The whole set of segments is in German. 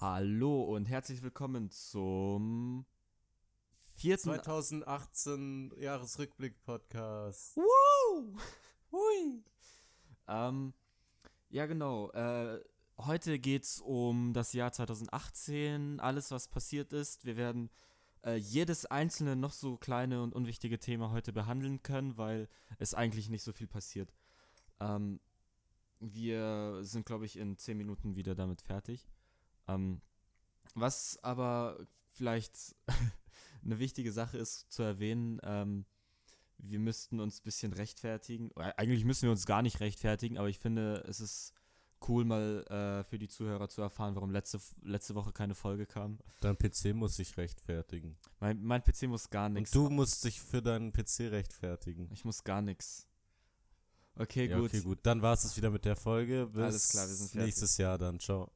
Hallo und herzlich willkommen zum vierten 2018 Jahresrückblick Podcast. Woo! Hui! Ähm, ja, genau. Äh, heute geht's um das Jahr 2018, alles, was passiert ist. Wir werden äh, jedes einzelne noch so kleine und unwichtige Thema heute behandeln können, weil es eigentlich nicht so viel passiert. Ähm, wir sind, glaube ich, in 10 Minuten wieder damit fertig. Ähm, was aber vielleicht eine wichtige Sache ist zu erwähnen, ähm, wir müssten uns ein bisschen rechtfertigen. Eigentlich müssen wir uns gar nicht rechtfertigen, aber ich finde, es ist cool, mal äh, für die Zuhörer zu erfahren, warum letzte, letzte Woche keine Folge kam. Dein PC muss sich rechtfertigen. Mein, mein PC muss gar nichts. Und du musst dich für deinen PC rechtfertigen. Ich muss gar nichts. Okay, ja, gut. Okay, gut. Dann war es wieder mit der Folge. Bis Alles klar, wir sind fertig. nächstes Jahr dann. Ciao.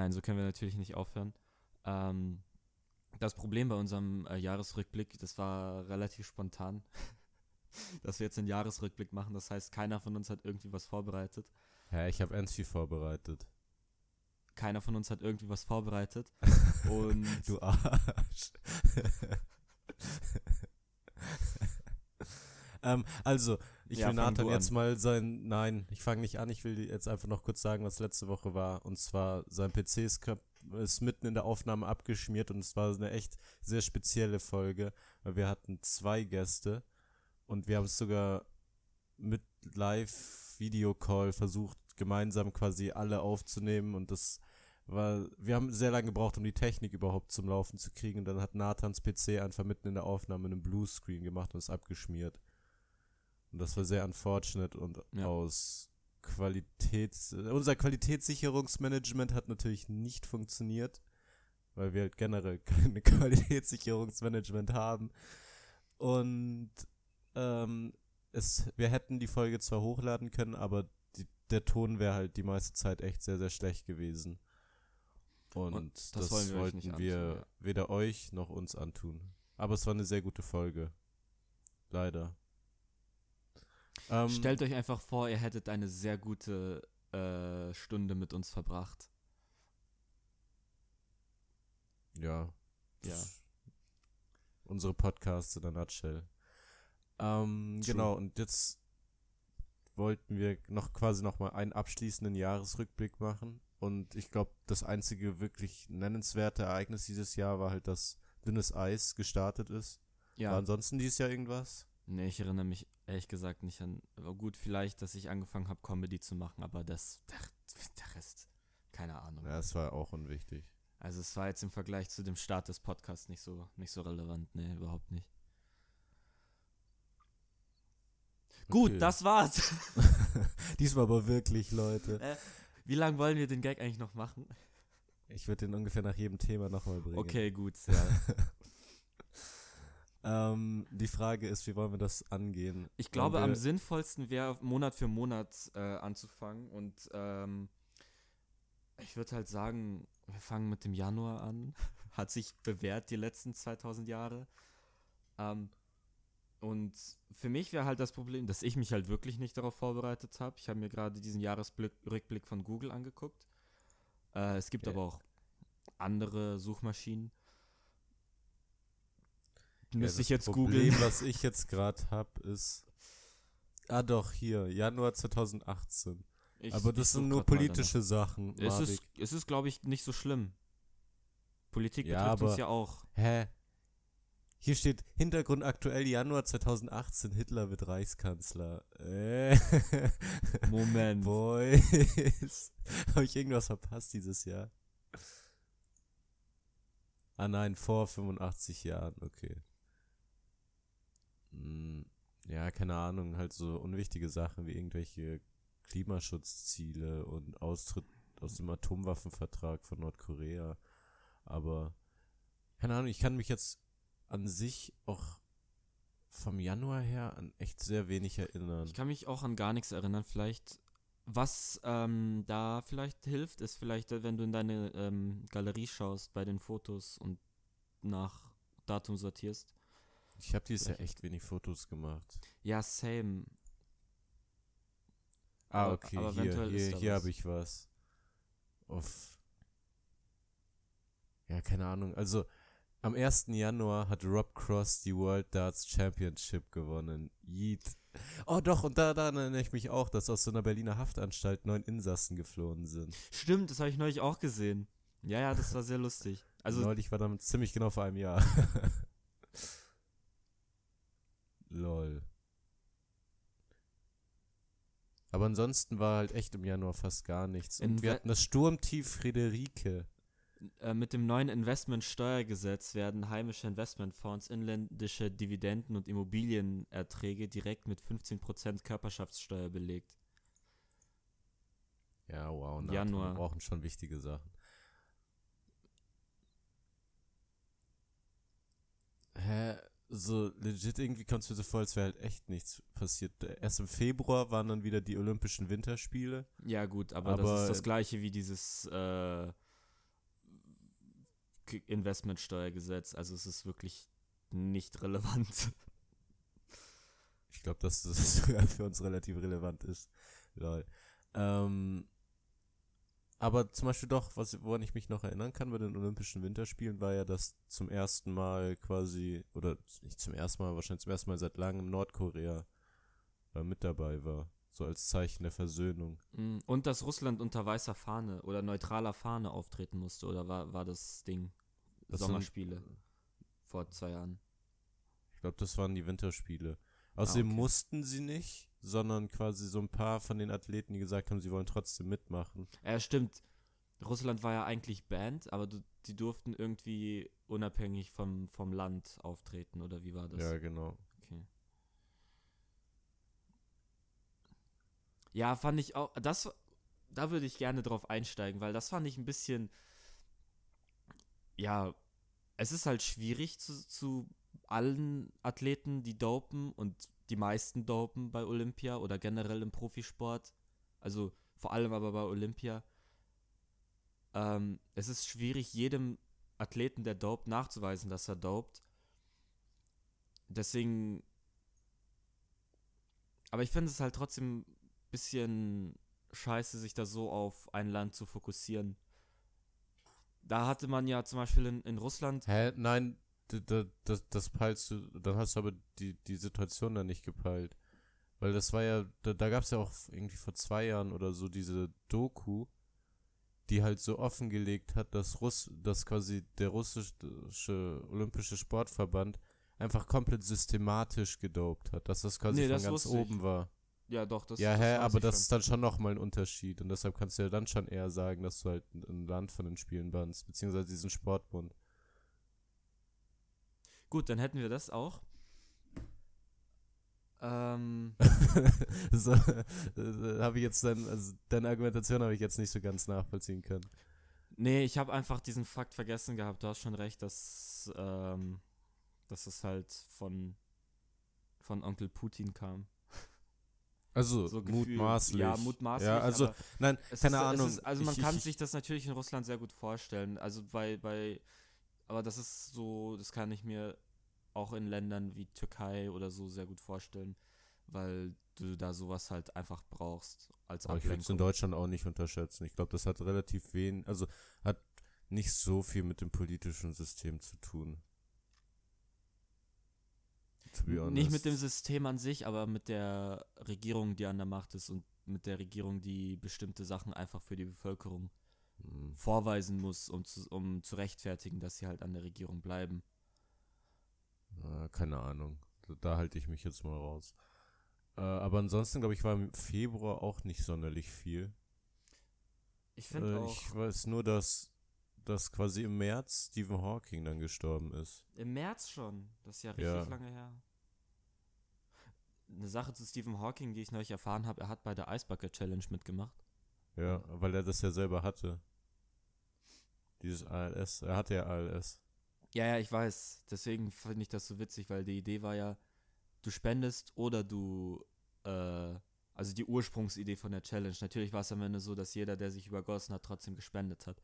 Nein, so können wir natürlich nicht aufhören. Ähm, das Problem bei unserem äh, Jahresrückblick, das war relativ spontan, dass wir jetzt einen Jahresrückblick machen. Das heißt, keiner von uns hat irgendwie was vorbereitet. Ja, ich habe ernst viel vorbereitet. Keiner von uns hat irgendwie was vorbereitet. Und du Arsch. ähm, also, ich Ja, will Nathan jetzt mal sein. Nein, ich fange nicht an. Ich will jetzt einfach noch kurz sagen, was letzte Woche war. Und zwar, sein PC ist, ist mitten in der Aufnahme abgeschmiert und es war eine echt sehr spezielle Folge, weil wir hatten zwei Gäste und wir haben es sogar mit Live-Video-Call versucht, gemeinsam quasi alle aufzunehmen und das war, wir haben sehr lange gebraucht, um die Technik überhaupt zum Laufen zu kriegen und dann hat Nathans PC einfach mitten in der Aufnahme einen Bluescreen gemacht und ist abgeschmiert. Und das war sehr unfortunate und Ja. aus Qualitäts... Unser Qualitätssicherungsmanagement hat natürlich nicht funktioniert, weil wir halt generell keine Qualitätssicherungsmanagement haben. Und ähm, es, wir hätten die Folge zwar hochladen können, aber die, der Ton wäre halt die meiste Zeit echt sehr, sehr schlecht gewesen. Und, Und das das, wollen wir wollten nicht wir antun, ja. weder euch noch uns antun. Aber es war eine sehr gute Folge. Leider. Ähm, stellt euch einfach vor, ihr hättet eine sehr gute äh, Stunde mit uns verbracht. Ja. Ja. Unsere Podcasts in der Nutshell. Ähm, genau, und jetzt wollten wir noch quasi nochmal einen abschließenden Jahresrückblick machen. Und ich glaube, das einzige wirklich nennenswerte Ereignis dieses Jahr war halt, dass dünnes Eis gestartet ist. Ja. War ansonsten dieses Jahr irgendwas? Nee, ich erinnere mich ehrlich gesagt nicht an. Aber gut, vielleicht, dass ich angefangen habe, Comedy zu machen, aber das, der, der Rest, keine Ahnung. Ja, es war auch unwichtig. Also es war jetzt im Vergleich zu dem Start des Podcasts nicht so, nicht so relevant. Nee, überhaupt nicht. Gut, Okay. das war's. Diesmal aber wirklich, Leute. äh, wie lange wollen wir den Gag eigentlich noch machen? Ich würde den ungefähr nach jedem Thema nochmal bringen. Okay, gut. Ja. Ähm, die Frage ist, wie wollen wir das angehen? Ich glaube, am sinnvollsten wäre, Monat für Monat äh, anzufangen. Und ähm, ich würde halt sagen, wir fangen mit dem Januar an. Hat sich bewährt die letzten 2000 Jahre. Ähm, und für mich wäre halt das Problem, dass ich mich halt wirklich nicht darauf vorbereitet habe. Ich habe mir gerade diesen Jahresrückblick von Google angeguckt. Äh, es gibt Ja. aber auch andere Suchmaschinen. Ja, Müsste das ich jetzt Problem, googeln. was ich jetzt gerade habe, ist. Ah, doch, hier, Januar 2018. Ich- Aber das sind nur politische Sachen. Es ist, es ist glaube ich, nicht so schlimm. Politik Ja, betrifft uns aber- ja auch. Hä? Hier steht Hintergrund aktuell Januar 2018, Hitler wird Reichskanzler. Äh. Moment. Boys. Habe ich irgendwas verpasst dieses Jahr? Ah nein, vor 85 Jahren, okay. Hm, ja, keine Ahnung, halt so unwichtige Sachen wie irgendwelche Klimaschutzziele und Austritt aus dem Atomwaffenvertrag von Nordkorea. Aber, keine Ahnung, ich kann mich jetzt an sich auch vom Januar her an echt sehr wenig erinnern. Ich kann mich auch an gar nichts erinnern. Vielleicht, was ähm, da vielleicht hilft, ist vielleicht, wenn du in deine ähm, Galerie schaust bei den Fotos und nach Datum sortierst. Ich habe dieses Jahr echt wenig Fotos gemacht. Ja, same. Ah, Aber- okay, aber hier, ist hier, hier was. habe ich was. auf. Ja, keine Ahnung. Also, am 1. Januar hat Rob Cross die World Darts Championship gewonnen. Yeet. Oh doch, und da, da erinnere ich mich auch, dass aus so einer Berliner Haftanstalt neun Insassen geflohen sind. Stimmt, das habe ich neulich auch gesehen. Ja, ja, das war sehr lustig. Also, Neulich war damit ziemlich genau vor einem Jahr. Lol. Aber ansonsten war halt echt im Januar fast gar nichts. Und In wir hatten das Sturmtief Friederike. äh, mit dem neuen Investmentsteuergesetz werden heimische Investmentfonds inländische Dividenden und Immobilienerträge direkt mit 15% Körperschaftssteuer belegt. Ja, wow. NATO, Januar. Wir brauchen schon wichtige Sachen. Hä? So legit irgendwie kommt es mir so vor, als wäre halt echt nichts passiert. Erst im Februar waren dann wieder die Olympischen Winterspiele. Ja, gut, aber, das Aber- ist das gleiche wie dieses äh, Investmentsteuergesetz. Also es ist wirklich nicht relevant. Ich glaube, dass das sogar für uns relativ relevant ist. Lol. Ähm, aber zum Beispiel doch, was, woran ich mich noch erinnern kann bei den Olympischen Winterspielen, war ja, dass zum ersten Mal quasi, oder nicht zum ersten Mal, wahrscheinlich zum ersten Mal seit langem Nordkorea äh, mit dabei war. So als Zeichen der Versöhnung. Mm, Und dass Russland unter weißer Fahne oder neutraler Fahne auftreten musste, oder war, war das Ding? Das sind- Sommerspiele vor zwei Jahren. Ich glaube, das waren die Winterspiele. Außerdem okay. mussten sie nicht, sondern quasi so ein paar von den Athleten, die gesagt haben, sie wollen trotzdem mitmachen. Ja, stimmt. Russland war ja eigentlich Band, aber du, die durften irgendwie unabhängig vom, vom Land auftreten, oder wie war das? Ja, genau. Okay. Ja, fand ich auch, das, da würde ich gerne drauf einsteigen, weil das fand ich ein bisschen, ja, es ist halt schwierig zu, zu allen Athleten, die dopen und die meisten dopen bei Olympia oder generell im Profisport, also vor allem aber bei Olympia. Ähm, es ist schwierig, jedem Athleten, der dopt, nachzuweisen, dass er dopt. Deswegen. Aber ich finde es halt trotzdem ein bisschen scheiße, sich da so auf ein Land zu fokussieren. Da hatte man ja zum Beispiel in, in Russland. Hä? Nein, das, das peilst du, dann hast du aber die, die Situation da nicht gepeilt. Weil das war ja, da, da gab es ja auch irgendwie vor zwei Jahren oder so diese Doku, die halt so offengelegt hat, dass Russ, dass quasi der russische Olympische Sportverband einfach komplett systematisch gedopt hat, dass das quasi Nee, von das ganz wusste ich. oben war. Ja, doch, das ja, das hä, weiß aber das schon. ist dann schon nochmal ein Unterschied und deshalb kannst du ja dann schon eher sagen, dass du halt ein Land von den Spielen bannst, beziehungsweise diesen Sportbund. Gut, dann hätten wir das auch. Ähm, so, äh, habe ich jetzt dann, also deine Argumentation habe ich jetzt nicht so ganz nachvollziehen können. nee, ich habe einfach diesen Fakt vergessen gehabt. Du hast schon recht, dass, ähm, dass es halt von, von Onkel Putin kam. Also So mutmaßlich. Ja, mutmaßlich. Ja, also nein, keine ist, Ahnung. Ist, also man Ich- kann ich- sich das natürlich in Russland sehr gut vorstellen. Also bei, bei, aber das ist so, das kann ich mir auch in Ländern wie Türkei oder so sehr gut vorstellen, weil du da sowas halt einfach brauchst als Aber ich würde es in Ablenkung. Deutschland auch nicht unterschätzen. Ich glaube, das hat relativ wenig, also hat nicht so viel mit dem politischen System zu tun. Nicht mit dem System an sich, aber mit der Regierung, die an der Macht ist und mit der Regierung, die bestimmte Sachen einfach für die Bevölkerung Hm. vorweisen muss, um zu, um zu rechtfertigen, dass sie halt an der Regierung bleiben. Äh, keine Ahnung. Da, da halte ich mich jetzt mal raus. Äh, aber ansonsten, glaube ich, war im Februar auch nicht sonderlich viel. Ich finde Äh, auch, ich weiß nur, dass, dass quasi im März Stephen Hawking dann gestorben ist. im März schon, das ist ja richtig Ja. lange her. Eine Sache zu Stephen Hawking, die ich neulich erfahren habe, er hat bei der Ice Bucket Challenge mitgemacht. Ja, weil er das ja selber hatte. Dieses ALS. Er hatte ja ALS. Ja, ja, ich weiß. Deswegen finde ich das so witzig, weil die Idee war ja, du spendest oder du, äh, also die Ursprungsidee von der Challenge. Natürlich war es am Ende so, dass jeder, der sich übergossen hat, trotzdem gespendet hat.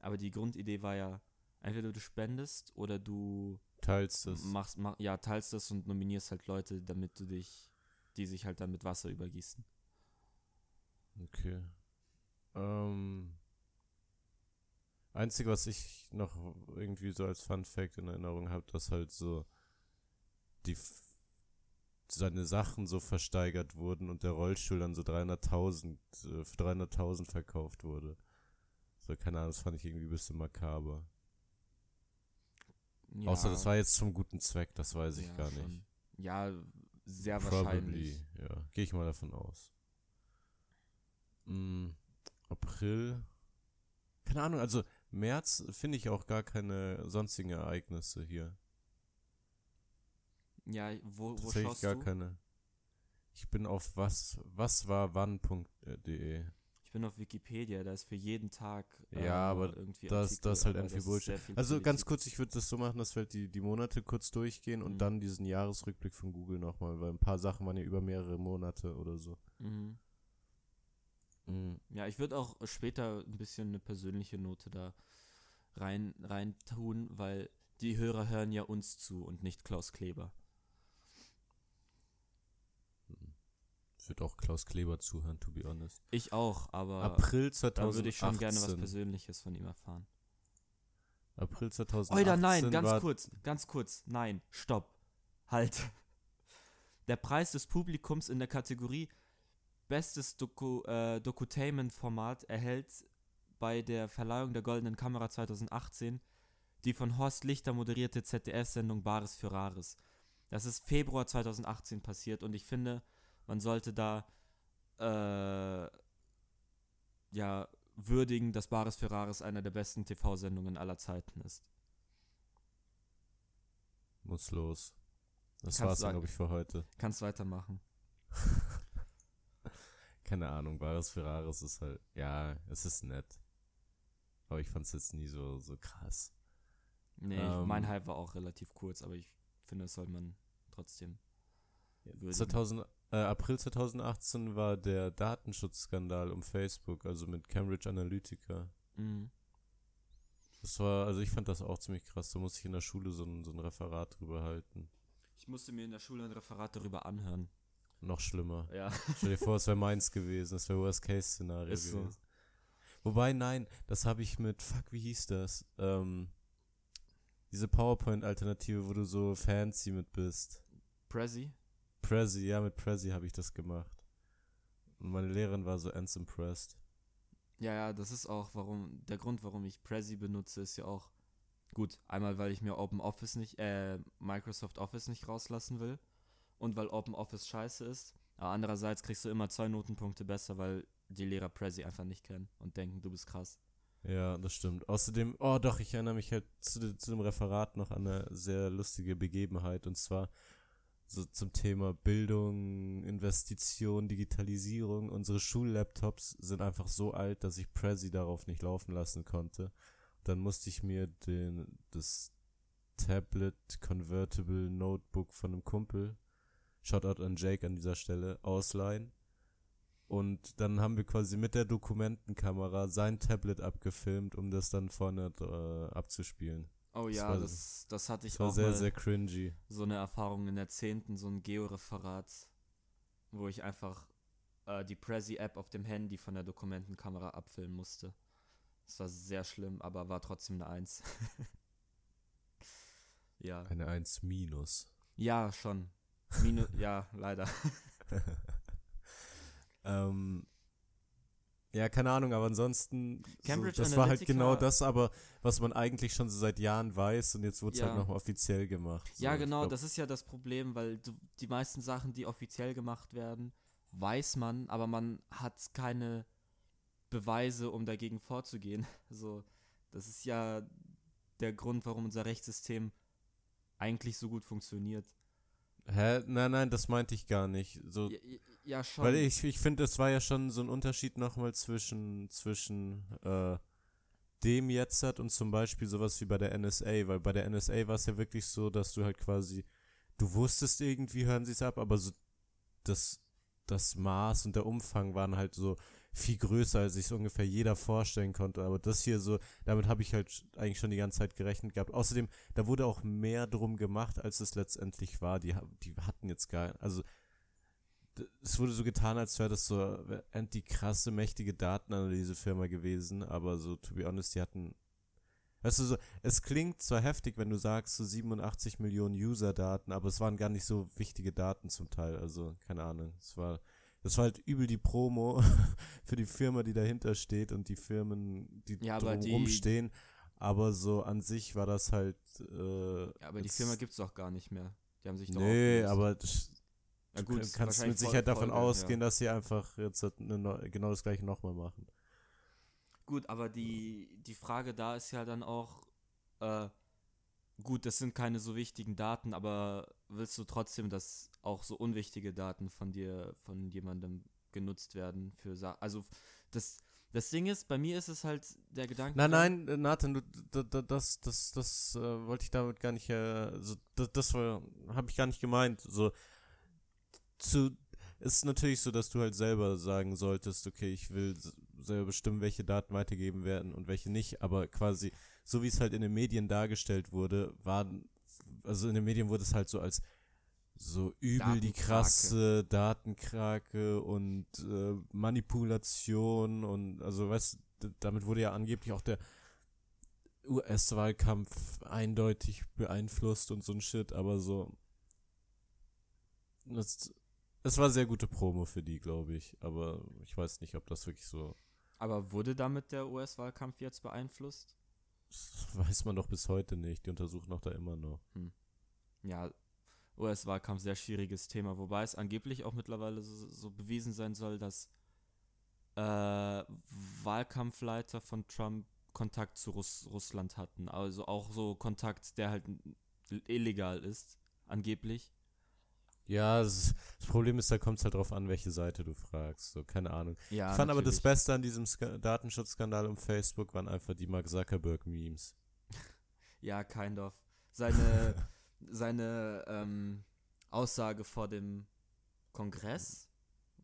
Aber die Grundidee war ja, entweder du spendest oder du Teilst es. machst, mach, ja, teilst das und nominierst halt Leute, damit du dich, die sich halt dann mit Wasser übergießen. Okay. Ähm, Einzige, was ich noch irgendwie so als Fun Fact in Erinnerung habe, dass halt so die seine Sachen so versteigert wurden und der Rollstuhl dann so 300.000 äh, für 300.000 verkauft wurde. So, keine Ahnung, das fand ich irgendwie ein bisschen makaber. Ja, Außer das war jetzt zum guten Zweck, das weiß ich ja, gar schon. nicht. Ja, sehr Probably, wahrscheinlich. ja. Gehe ich mal davon aus. Mm, April. Keine Ahnung, also März finde ich auch gar keine sonstigen Ereignisse hier. Ja, wo, wo schaust gar du? keine. Ich bin auf was, was war wann.de. Ich bin auf Wikipedia, da ist für jeden Tag äh, ja, aber irgendwie das, Artikel, das ist halt irgendwie Bullshit. Also ganz kurz, ich würde das so machen, dass wir halt die, die Monate kurz durchgehen und mhm. dann diesen Jahresrückblick von Google nochmal, weil ein paar Sachen waren ja über mehrere Monate oder so. Mhm. Mhm. Ja, ich würde auch später ein bisschen eine persönliche Note da rein, rein tun, weil die Hörer hören ja uns zu und nicht Klaus Kleber. Ich würde auch Klaus Kleber zuhören, to be honest. Ich auch, aber April 2018. da würde ich schon gerne was Persönliches von ihm erfahren. April 2018. Oida, nein, ganz kurz, ganz kurz, nein, stopp, halt. Der Preis des Publikums in der Kategorie Bestes Doku, äh, Dokutainment-Format erhält bei der Verleihung der Goldenen Kamera 2018 die von Horst Lichter moderierte ZDF-Sendung Bares für Rares. Das ist Februar 2018 passiert und ich finde, man sollte da äh, ja würdigen, dass Bares Ferraris einer der besten TV-Sendungen aller Zeiten ist. Muss los. Das kannst war's dann, glaube ich, für heute. Kannst weitermachen. Keine Ahnung, Bares Ferraris ist halt, ja, es ist nett. Aber ich fand es jetzt nie so, so krass. Nee, ähm, mein Hype war auch relativ kurz, aber ich finde, das soll man trotzdem. 2000, äh, April 2018 war der Datenschutzskandal um Facebook, also mit Cambridge Analytica. Mhm. Das war, also ich fand das auch ziemlich krass. Da musste ich in der Schule so ein, so ein Referat drüber halten. Ich musste mir in der Schule ein Referat darüber anhören. Noch schlimmer. Ja. Stell dir vor, es wäre meins gewesen. Das wäre Worst-Case-Szenario gewesen. So. Wobei, nein, das habe ich mit, fuck, wie hieß das? Ähm, diese PowerPoint-Alternative, wo du so fancy mit bist. Prezi? Prezi, ja, mit Prezi habe ich das gemacht. Und meine Lehrerin war so ends impressed. Ja, ja, das ist auch, warum, der Grund, warum ich Prezi benutze, ist ja auch, gut, einmal, weil ich mir Open Office nicht, äh, Microsoft Office nicht rauslassen will und weil Open Office scheiße ist. Aber andererseits kriegst du immer zwei Notenpunkte besser, weil die Lehrer Prezi einfach nicht kennen und denken, du bist krass. Ja, das stimmt. Außerdem, oh doch, ich erinnere mich halt zu, zu dem Referat noch an eine sehr lustige Begebenheit. Und zwar so zum Thema Bildung, Investition, Digitalisierung. Unsere Schullaptops sind einfach so alt, dass ich Prezi darauf nicht laufen lassen konnte. Dann musste ich mir den, das Tablet Convertible Notebook von einem Kumpel, Shoutout an Jake an dieser Stelle, ausleihen. Und dann haben wir quasi mit der Dokumentenkamera sein Tablet abgefilmt, um das dann vorne äh, abzuspielen. Oh ja, das, war, das, das hatte ich das war auch. sehr, sehr cringy. So eine Erfahrung in der 10., so ein Georeferat, wo ich einfach äh, die Prezi-App auf dem Handy von der Dokumentenkamera abfilmen musste. Das war sehr schlimm, aber war trotzdem eine 1. ja. Eine 1 minus. Ja, schon. Minus, ja, leider. ähm, ja, keine Ahnung, aber ansonsten, Cambridge so, das Analytica, war halt genau das, aber was man eigentlich schon so seit Jahren weiß und jetzt wurde es halt ja. halt nochmal offiziell gemacht. So, ja, genau, glaub, das ist ja das Problem, weil du, die meisten Sachen, die offiziell gemacht werden, weiß man, aber man hat keine Beweise, um dagegen vorzugehen. So, das ist ja der Grund, warum unser Rechtssystem eigentlich so gut funktioniert. Hä? Nein, nein, das meinte ich gar nicht. So, ja, ja schon. Weil ich, ich finde, es war ja schon so ein Unterschied nochmal zwischen, zwischen äh, dem jetzt hat und zum Beispiel sowas wie bei der NSA, weil bei der NSA war es ja wirklich so, dass du halt quasi, du wusstest irgendwie, hören sie es ab, aber so das, das Maß und der Umfang waren halt so viel größer, als sich ungefähr jeder vorstellen konnte. Aber das hier so, damit habe ich halt eigentlich schon die ganze Zeit gerechnet gehabt. Außerdem, da wurde auch mehr drum gemacht, als es letztendlich war. Die, die hatten jetzt gar, also es wurde so getan, als wäre das so die krasse, mächtige Datenanalyse-Firma gewesen, aber so, to be honest, die hatten Weißt du, so, es klingt zwar heftig, wenn du sagst, so 87 Millionen User-Daten, aber es waren gar nicht so wichtige Daten zum Teil. Also, keine Ahnung. Es war, das war halt übel die Promo für die Firma, die dahinter steht und die Firmen, die Ja, drumherum stehen. Aber so an sich war das halt. Äh, Ja, aber die Firma gibt es doch gar nicht mehr. Die haben sich doch Nee, aber ja, du ist kannst mit Sicherheit davon Folge, ausgehen, ja. dass sie einfach jetzt halt eine, genau das gleiche nochmal machen. Gut, aber die, die Frage da ist ja dann auch, äh, gut, das sind keine so wichtigen Daten, aber willst du trotzdem, dass auch so unwichtige Daten von dir, von jemandem genutzt werden für Sa Also das, das Ding ist, bei mir ist es halt der Gedanke. Nein, nein, äh, Nathan, du, das, das, das äh, wollte ich damit gar nicht, äh, so, das, das war, habe ich gar nicht gemeint. So, zu, es ist natürlich so, dass du halt selber sagen solltest, okay, ich will selber bestimmen, welche Daten weitergegeben werden und welche nicht, aber quasi, so wie es halt in den Medien dargestellt wurde, war, also in den Medien wurde es halt so als so übel die krasse Datenkrake und äh, Manipulation und also weißt damit wurde ja angeblich auch der US-Wahlkampf eindeutig beeinflusst und so ein Shit, aber so das, es war sehr gute Promo für die, glaube ich, aber ich weiß nicht, ob das wirklich so Aber wurde damit der US-Wahlkampf jetzt beeinflusst? Das weiß man doch bis heute nicht. Die untersuchen auch da immer noch. Ja, US-Wahlkampf, sehr schwieriges Thema, wobei es angeblich auch mittlerweile so, so bewiesen sein soll, dass äh, Wahlkampfleiter von Trump Kontakt zu Russ Russland hatten. Also auch so Kontakt, der halt illegal ist, angeblich. Ja, das, das Problem ist, da kommt es halt drauf an, welche Seite du fragst. So, keine Ahnung. Ja, ich fand aber das natürlich. Beste an diesem Ska Datenschutzskandal um Facebook waren einfach die Mark Zuckerberg-Memes. Ja, kind of. Seine, seine ähm, Aussage vor dem Kongress,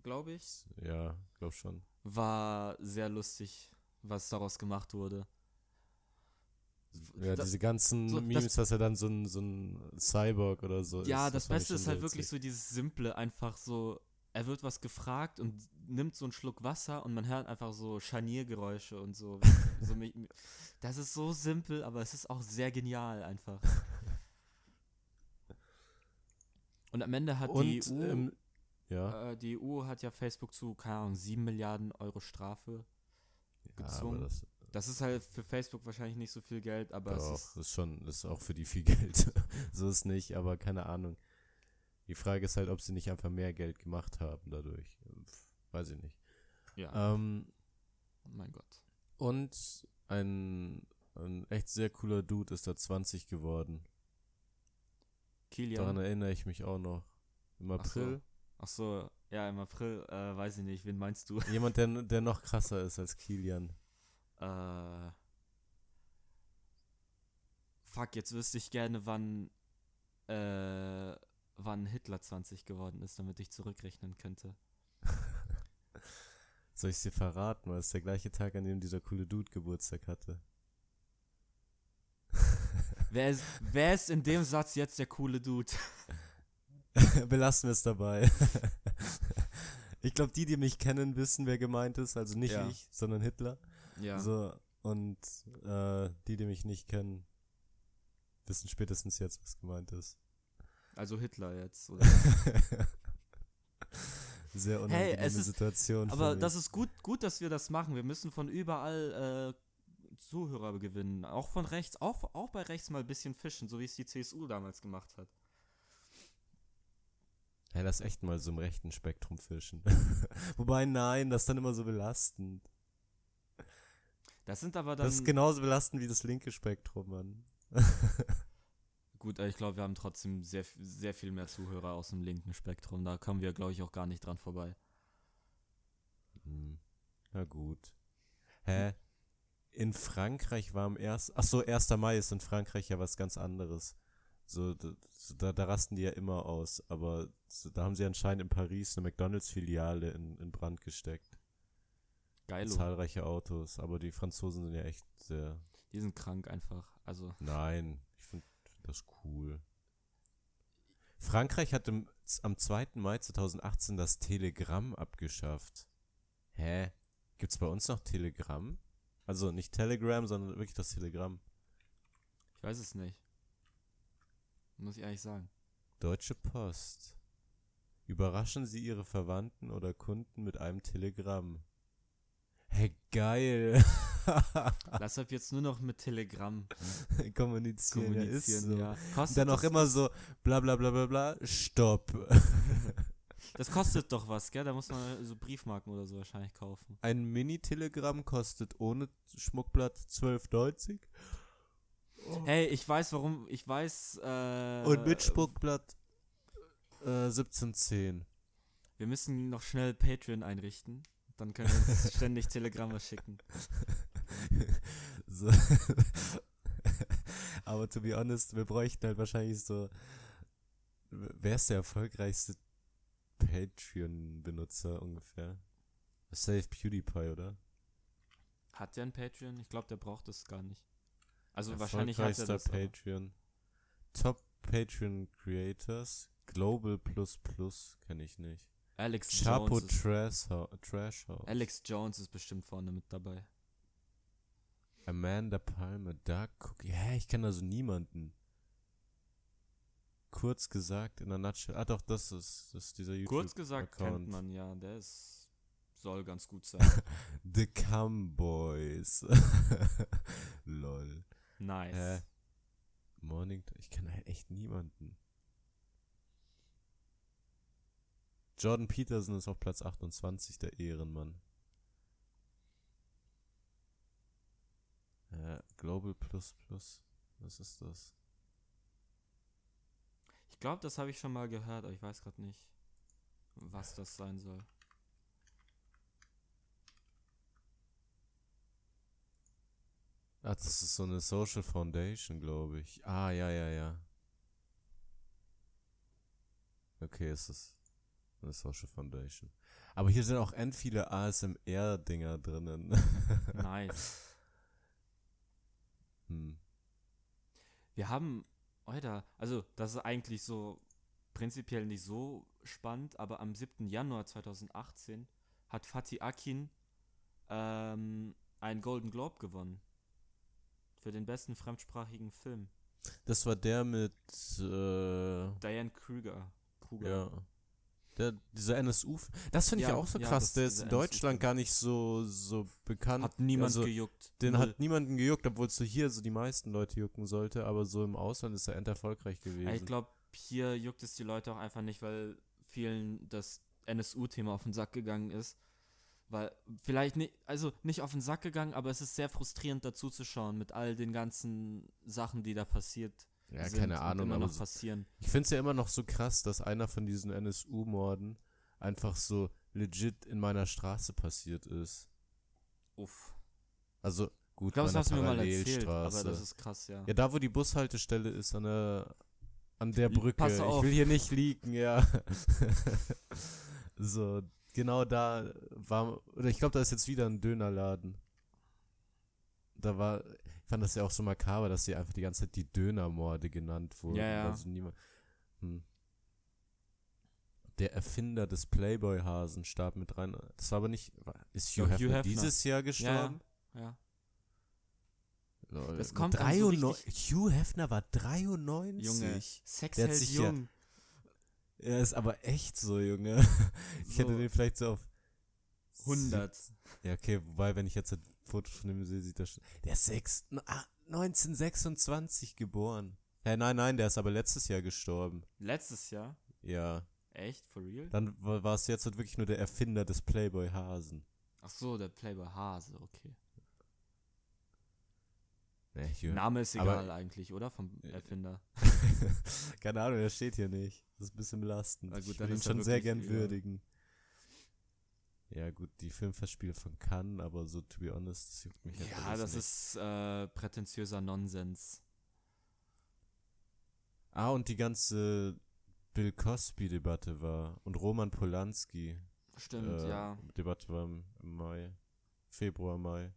glaube ich, Ja, glaub schon. war sehr lustig, was daraus gemacht wurde. Ja, Da- diese ganzen so, das- Memes, dass er dann so ein, so ein Cyborg oder so Ja, ist. das, fand ich Beste ist halt wirklich so dieses Simple, einfach so, er wird was gefragt und nimmt so einen Schluck Wasser und man hört einfach so Scharniergeräusche und so. so das ist so simpel, aber es ist auch sehr genial einfach. Und am Ende hat die Und, EU, ähm, ja, äh, die EU hat ja Facebook zu, keine Ahnung, 7 Milliarden Euro Strafe. ja gezwungen. das, Das ist halt für Facebook wahrscheinlich nicht so viel Geld, aber es doch, ist, ist schon, ist auch für die viel Geld. so ist nicht, aber keine Ahnung. Die Frage ist halt, ob sie nicht einfach mehr Geld gemacht haben dadurch. Weiß ich nicht. ja, Ähm, mein Gott. und ein, ein echt sehr cooler Dude ist da 20 geworden. Kilian. Daran erinnere ich mich auch noch. Im Ach so. April. Ach so, ja, im April, äh, weiß ich nicht, wen meinst du? Jemand, der, der noch krasser ist als Kilian. Äh. Fuck, jetzt wüsste ich gerne, wann. Äh, wann Hitler 20 geworden ist, damit ich zurückrechnen könnte. Soll ich dir verraten, weil es der gleiche Tag, an dem dieser coole Dude Geburtstag hatte. Wer ist, wer ist in dem Satz jetzt der coole Dude? Belassen wir es dabei. ich glaube, die, die mich kennen, wissen, wer gemeint ist. Also nicht Ja. ich, sondern Hitler. Ja. So, und äh, die, die mich nicht kennen, wissen spätestens jetzt, was gemeint ist. Also Hitler jetzt, oder? Sehr unangenehme es ist- Situation. Aber für mich. das ist gut, gut, dass wir das machen. Wir müssen von überall äh, Zuhörer gewinnen. Auch von rechts, auch, auch bei rechts mal ein bisschen fischen, so wie es die CSU damals gemacht hat. Ja, lass echt mal so im rechten Spektrum fischen. Wobei, nein, das ist dann immer so belastend. Das sind aber dann. Das ist genauso belastend wie das linke Spektrum, Mann. Gut, ich glaube, wir haben trotzdem sehr, sehr viel mehr Zuhörer aus dem linken Spektrum. Da kommen wir, glaube ich, auch gar nicht dran vorbei. Hm. Na gut. Hä? In Frankreich war am 1. Achso, 1. Mai ist in Frankreich ja was ganz anderes. So, da, so, da, da rasten die ja immer aus. Aber so, da haben sie anscheinend in Paris eine McDonalds-Filiale in, in Brand gesteckt. Geil. Zahlreiche Autos. Aber die Franzosen sind ja echt sehr. Die sind krank einfach. Also, Nein, ich finde find das cool. Frankreich hat im, am 2. Mai 2018 das Telegramm abgeschafft. Hä? Gibt's bei uns noch Telegramm? Also nicht Telegram, sondern wirklich das Telegramm. Ich weiß es nicht. Muss ich ehrlich sagen. Deutsche Post. Überraschen Sie Ihre Verwandten oder Kunden mit einem Telegramm. Hey, geil. Lass ab jetzt nur noch mit Telegram kommunizieren, ja, ist kommunizieren, so. ja. Kostet dann auch immer so, bla bla bla bla bla, stopp. Das kostet doch was, gell? Da muss man so Briefmarken oder so wahrscheinlich kaufen. Ein Mini-Telegramm kostet ohne Schmuckblatt 12,90 Hey, ich weiß, warum. Ich weiß. Äh, und mit Schmuckblatt äh, 17,10. Wir müssen noch schnell Patreon einrichten. Dann können wir uns ständig Telegramme schicken. so. Aber to be honest, wir bräuchten halt wahrscheinlich so. Wer ist der erfolgreichste Patreon-Benutzer ungefähr? Safe PewDiePie, oder? Hat der ein Patreon? Ich glaube, der braucht es gar nicht. Also wahrscheinlich hat er das. aber- Patreon. Top Patreon Creators. Global Plus Plus kenne ich nicht. Alex Chapo Jones. Ist, Trash, Ho- Trash House. Alex Jones ist bestimmt vorne mit dabei. Amanda Palmer, Dark Cookie. Hä, ich kenne also niemanden. Kurz gesagt, in der Nutshell. Ah, doch, das ist, das ist dieser YouTube. Kurz gesagt kennt Account. man ja, der ist. Soll ganz gut sein. The Cam Boys. Lol. nice. Hä? Morning. Ich kenne halt echt niemanden. Jordan Peterson ist auf Platz 28, der Ehrenmann. Ja, Global Plus Plus. Was ist das? Ich glaube, das habe ich schon mal gehört, aber ich weiß gerade nicht, was das sein soll. Ah, das ist so eine Social Foundation, glaube ich. Ah, ja, ja, ja. Okay, es ist eine Social Foundation. Aber hier sind auch end viele ASMR-Dinger drinnen. Nice. hm. Wir haben heute, also das ist eigentlich so prinzipiell nicht so spannend, aber am 7. Januar 2018 hat Fatih Akin ähm, einen Golden Globe gewonnen. Für den besten fremdsprachigen Film. Das war der mit, äh, Diane Kruger. Kruger. ja. Der, dieser NSU. Das finde ich Ja, auch so ja, krass. Der ist in Deutschland gar nicht so, so bekannt. Hat niemand also, gejuckt. Den Null. hat niemanden gejuckt, obwohl es so hier so die meisten Leute jucken sollte. Aber so im Ausland ist er end erfolgreich gewesen. Ja, ich glaube, hier juckt es die Leute auch einfach nicht, weil vielen das NSU-Thema auf den Sack gegangen ist. Weil vielleicht nicht, also nicht auf den Sack gegangen, aber es ist sehr frustrierend dazu zu schauen mit all den ganzen Sachen, die da passiert ja, sind keine Ahnung. immer noch passieren. ich finde es ja immer noch so krass, dass einer von diesen NSU-Morden einfach so legit in meiner Straße passiert ist. Uff. Also gut, Ich glaube, das hast du mir mal erzählt, Parallelstraße. aber das ist krass, ja. Ja, da wo die Bushaltestelle ist, an der, an der Brücke. pass Ich auf. will hier nicht liegen, ja. so, genau da war, oder ich glaube, da ist jetzt wieder ein Dönerladen. Da war, ich fand das ja auch so makaber, dass sie einfach die ganze Zeit die Dönermorde genannt wurden. Ja, ja. Also niemand, hm. Der Erfinder des Playboy-Hasen starb mit rein. Das war aber nicht, ist Hugh, Hugh Hefner, Hefner. dieses Jahr gestorben? ja. Lol. Das kommt dann so 93 Hugh Hefner war 93. Junge, Der Sexheld hat sich ja- Jung. Er ist aber echt so, Junge. Ich hätte So. den vielleicht so auf 100. Ja, okay, wobei, wenn ich jetzt Foto von ihm sehe, sieht das schon. Der ist sechs, ah, 1926 geboren. Ja, nein, nein, der ist aber letztes Jahr gestorben. Letztes Jahr? Ja. Echt? For real? Dann wa- war es jetzt halt wirklich nur der Erfinder des Playboy-Hasen. Ach so, der Playboy Hase, okay. Ne, Hugh- Name ist aber- egal eigentlich, oder? Vom Äh, Erfinder. Keine Ahnung, der steht hier nicht. Das ist ein bisschen belastend. Na gut, ich will ihn schon sehr gern egal. würdigen. Ja, gut, die Filmfestspiele von Cannes, aber so, to be honest, das juckt mich halt Ja, das nicht. ist äh, prätentiöser Nonsens. Ah, und die ganze Bill Cosby-Debatte war. Und Roman Polanski. Stimmt, äh, ja. Debatte war im, im Mai. Februar, Mai.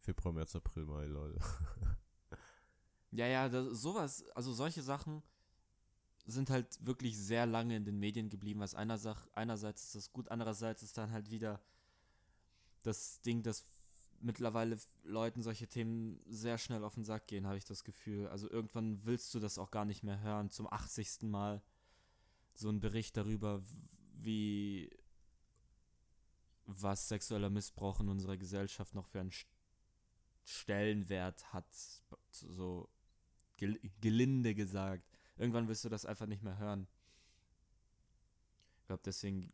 Februar, März, April, Mai, lol. Ja, ja, das, sowas, also solche Sachen sind halt wirklich sehr lange in den Medien geblieben, was einerseits, einerseits ist das gut, andererseits ist dann halt wieder das Ding, dass mittlerweile Leuten solche Themen sehr schnell auf den Sack gehen, habe ich das Gefühl. Also irgendwann willst du das auch gar nicht mehr hören. Zum 80. Mal so ein Bericht darüber, wie was sexueller Missbrauch in unserer Gesellschaft noch für einen Stellenwert hat, so gel gelinde gesagt. Irgendwann wirst du das einfach nicht mehr hören. Ich glaube, deswegen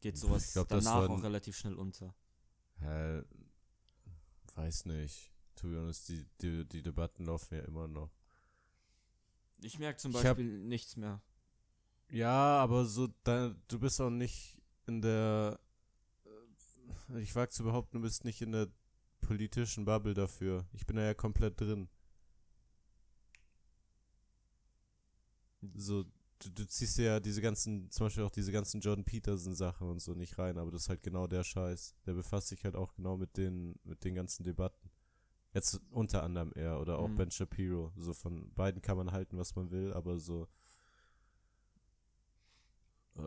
geht sowas glaub, danach auch relativ schnell unter. Hä, weiß nicht. To be honest, die, die, die Debatten laufen ja immer noch. Ich merke zum Beispiel hab, nichts mehr. Ja, aber so, da, du bist auch nicht in der. Äh, ich wage zu behaupten, du bist nicht in der politischen Bubble dafür. Ich bin da ja komplett drin. So, du, du ziehst ja diese ganzen, zum Beispiel auch diese ganzen Jordan Peterson Sachen und so nicht rein, aber das ist halt genau der Scheiß. Der befasst sich halt auch genau mit den, mit den ganzen Debatten. Jetzt unter anderem er oder auch mhm. Ben Shapiro. So von beiden kann man halten, was man will, aber so. Äh.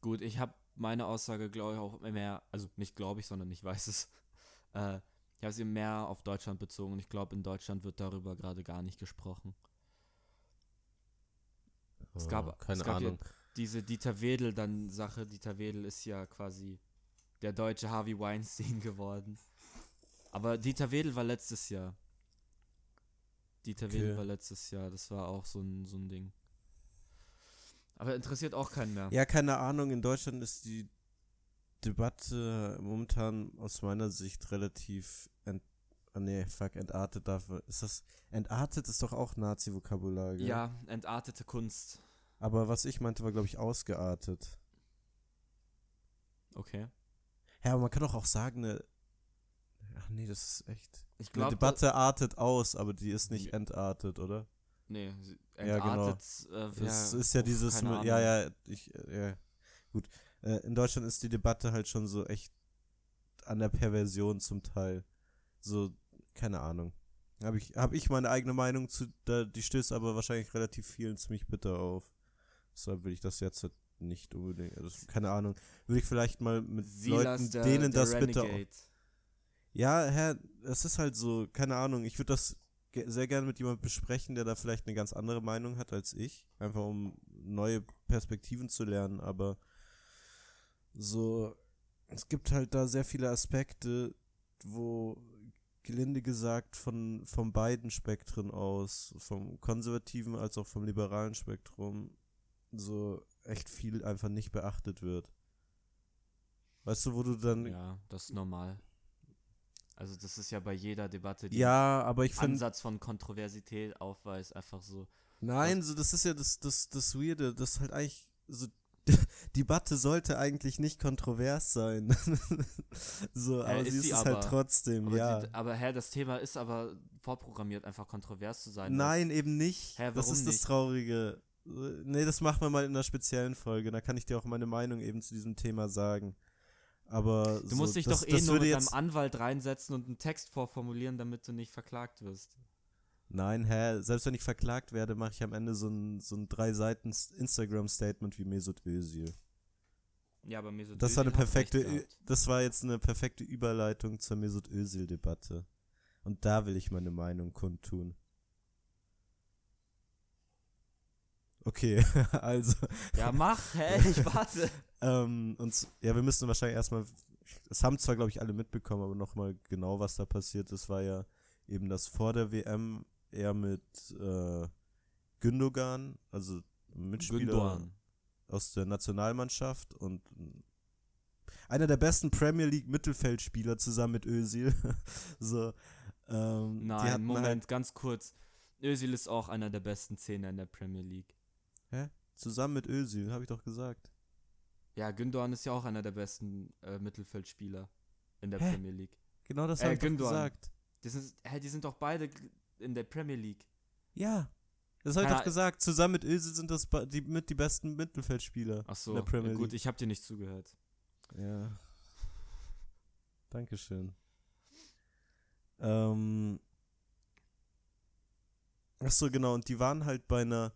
Gut, ich habe meine Aussage, glaube ich, auch mehr, also nicht glaube ich, sondern ich weiß es. Äh, ich habe sie mehr auf Deutschland bezogen und ich glaube, in Deutschland wird darüber gerade gar nicht gesprochen. Es gab, oh, keine es gab Ahnung. Ja diese Dieter Wedel dann Sache. Dieter Wedel ist ja quasi der deutsche Harvey Weinstein geworden. Aber Dieter Wedel war letztes Jahr. Dieter okay. Wedel war letztes Jahr. Das war auch so ein, so ein Ding. Aber interessiert auch keinen mehr. Ja, keine Ahnung. In Deutschland ist die Debatte momentan aus meiner Sicht relativ ent Oh nee, fuck, entartet dafür. Ist das. Entartet ist doch auch Nazi-Vokabular? Ja, entartete Kunst. Aber was ich meinte, war, glaube ich, ausgeartet. Okay. Ja, aber man kann doch auch sagen, eine. Ach nee, das ist echt. Ich glaube. Eine Debatte artet aus, aber die ist nicht entartet, oder? Nee, entartet. Ja, genau. Äh, das ist ja dieses. Ja, ja, ich. Ja, gut. Äh, in Deutschland ist die Debatte halt schon so echt an der Perversion zum Teil. So, keine Ahnung. Habe ich, hab ich meine eigene Meinung zu, da, die stößt aber wahrscheinlich relativ vielen ziemlich bitter auf. Deshalb will ich das jetzt nicht unbedingt, also, keine Ahnung, würde ich vielleicht mal mit Silas Leuten, der, denen der das Renegade. bitte. Ja, Herr, es ist halt so, keine Ahnung, ich würde das sehr gerne mit jemandem besprechen, der da vielleicht eine ganz andere Meinung hat als ich, einfach um neue Perspektiven zu lernen, aber so, es gibt halt da sehr viele Aspekte, wo gelinde gesagt von, von beiden Spektren aus, vom konservativen als auch vom liberalen Spektrum, so echt viel einfach nicht beachtet wird. Weißt du, wo du dann. Ja, das ist normal. Also das ist ja bei jeder Debatte, die ja, aber ich find, Ansatz von Kontroversität aufweist, einfach so. Nein, so das ist ja das, das, das Weirde, das ist halt eigentlich so Debatte sollte eigentlich nicht kontrovers sein. so, aber sie ist, sie es halt aber, halt trotzdem, aber ja. Die, aber hä, das Thema ist aber vorprogrammiert, einfach kontrovers zu sein. Nein, eben nicht. Hä, das ist nicht? das Traurige. Nee, das machen wir mal in einer speziellen Folge. Da kann ich dir auch meine Meinung eben zu diesem Thema sagen. Aber du musst dich das, doch eh nur mit deinem Anwalt reinsetzen und einen Text vorformulieren, damit du nicht verklagt wirst. Nein, hä, selbst wenn ich verklagt werde, mache ich am Ende so ein, so ein drei Seiten Instagram-Statement wie Mesut Özil. Ja, aber Mesut das war eine perfekte, das war jetzt eine perfekte Überleitung zur Mesut Özil-Debatte. Und da will ich meine Meinung kundtun. Okay, also. Ja, mach, hä, ich warte. ähm, und, ja, wir müssen wahrscheinlich erstmal, es haben zwar, glaube ich, alle mitbekommen, aber nochmal genau, was da passiert ist, war ja eben, dass vor der WM er mit äh, Gündogan, also Mitspieler Gündogan. aus der Nationalmannschaft und einer der besten Premier League Mittelfeldspieler zusammen mit Özil. so, ähm, Nein, Moment, halt ganz kurz. Özil ist auch einer der besten Zehner in der Premier League. Hä? Zusammen mit Özil, habe ich doch gesagt. Ja, Gündogan ist ja auch einer der besten äh, Mittelfeldspieler in der Hä? Premier League. Genau das äh, habe ich doch gesagt. Die sind, hä, die sind doch beide in der Premier League. Ja. Das habe ich doch gesagt. Zusammen mit Ilse sind das die, mit die besten Mittelfeldspieler Ach so, in der Premier League. gut, ich habe dir nicht zugehört. Ja. Dankeschön. Ähm. Ach so, genau. Und die waren halt bei einer,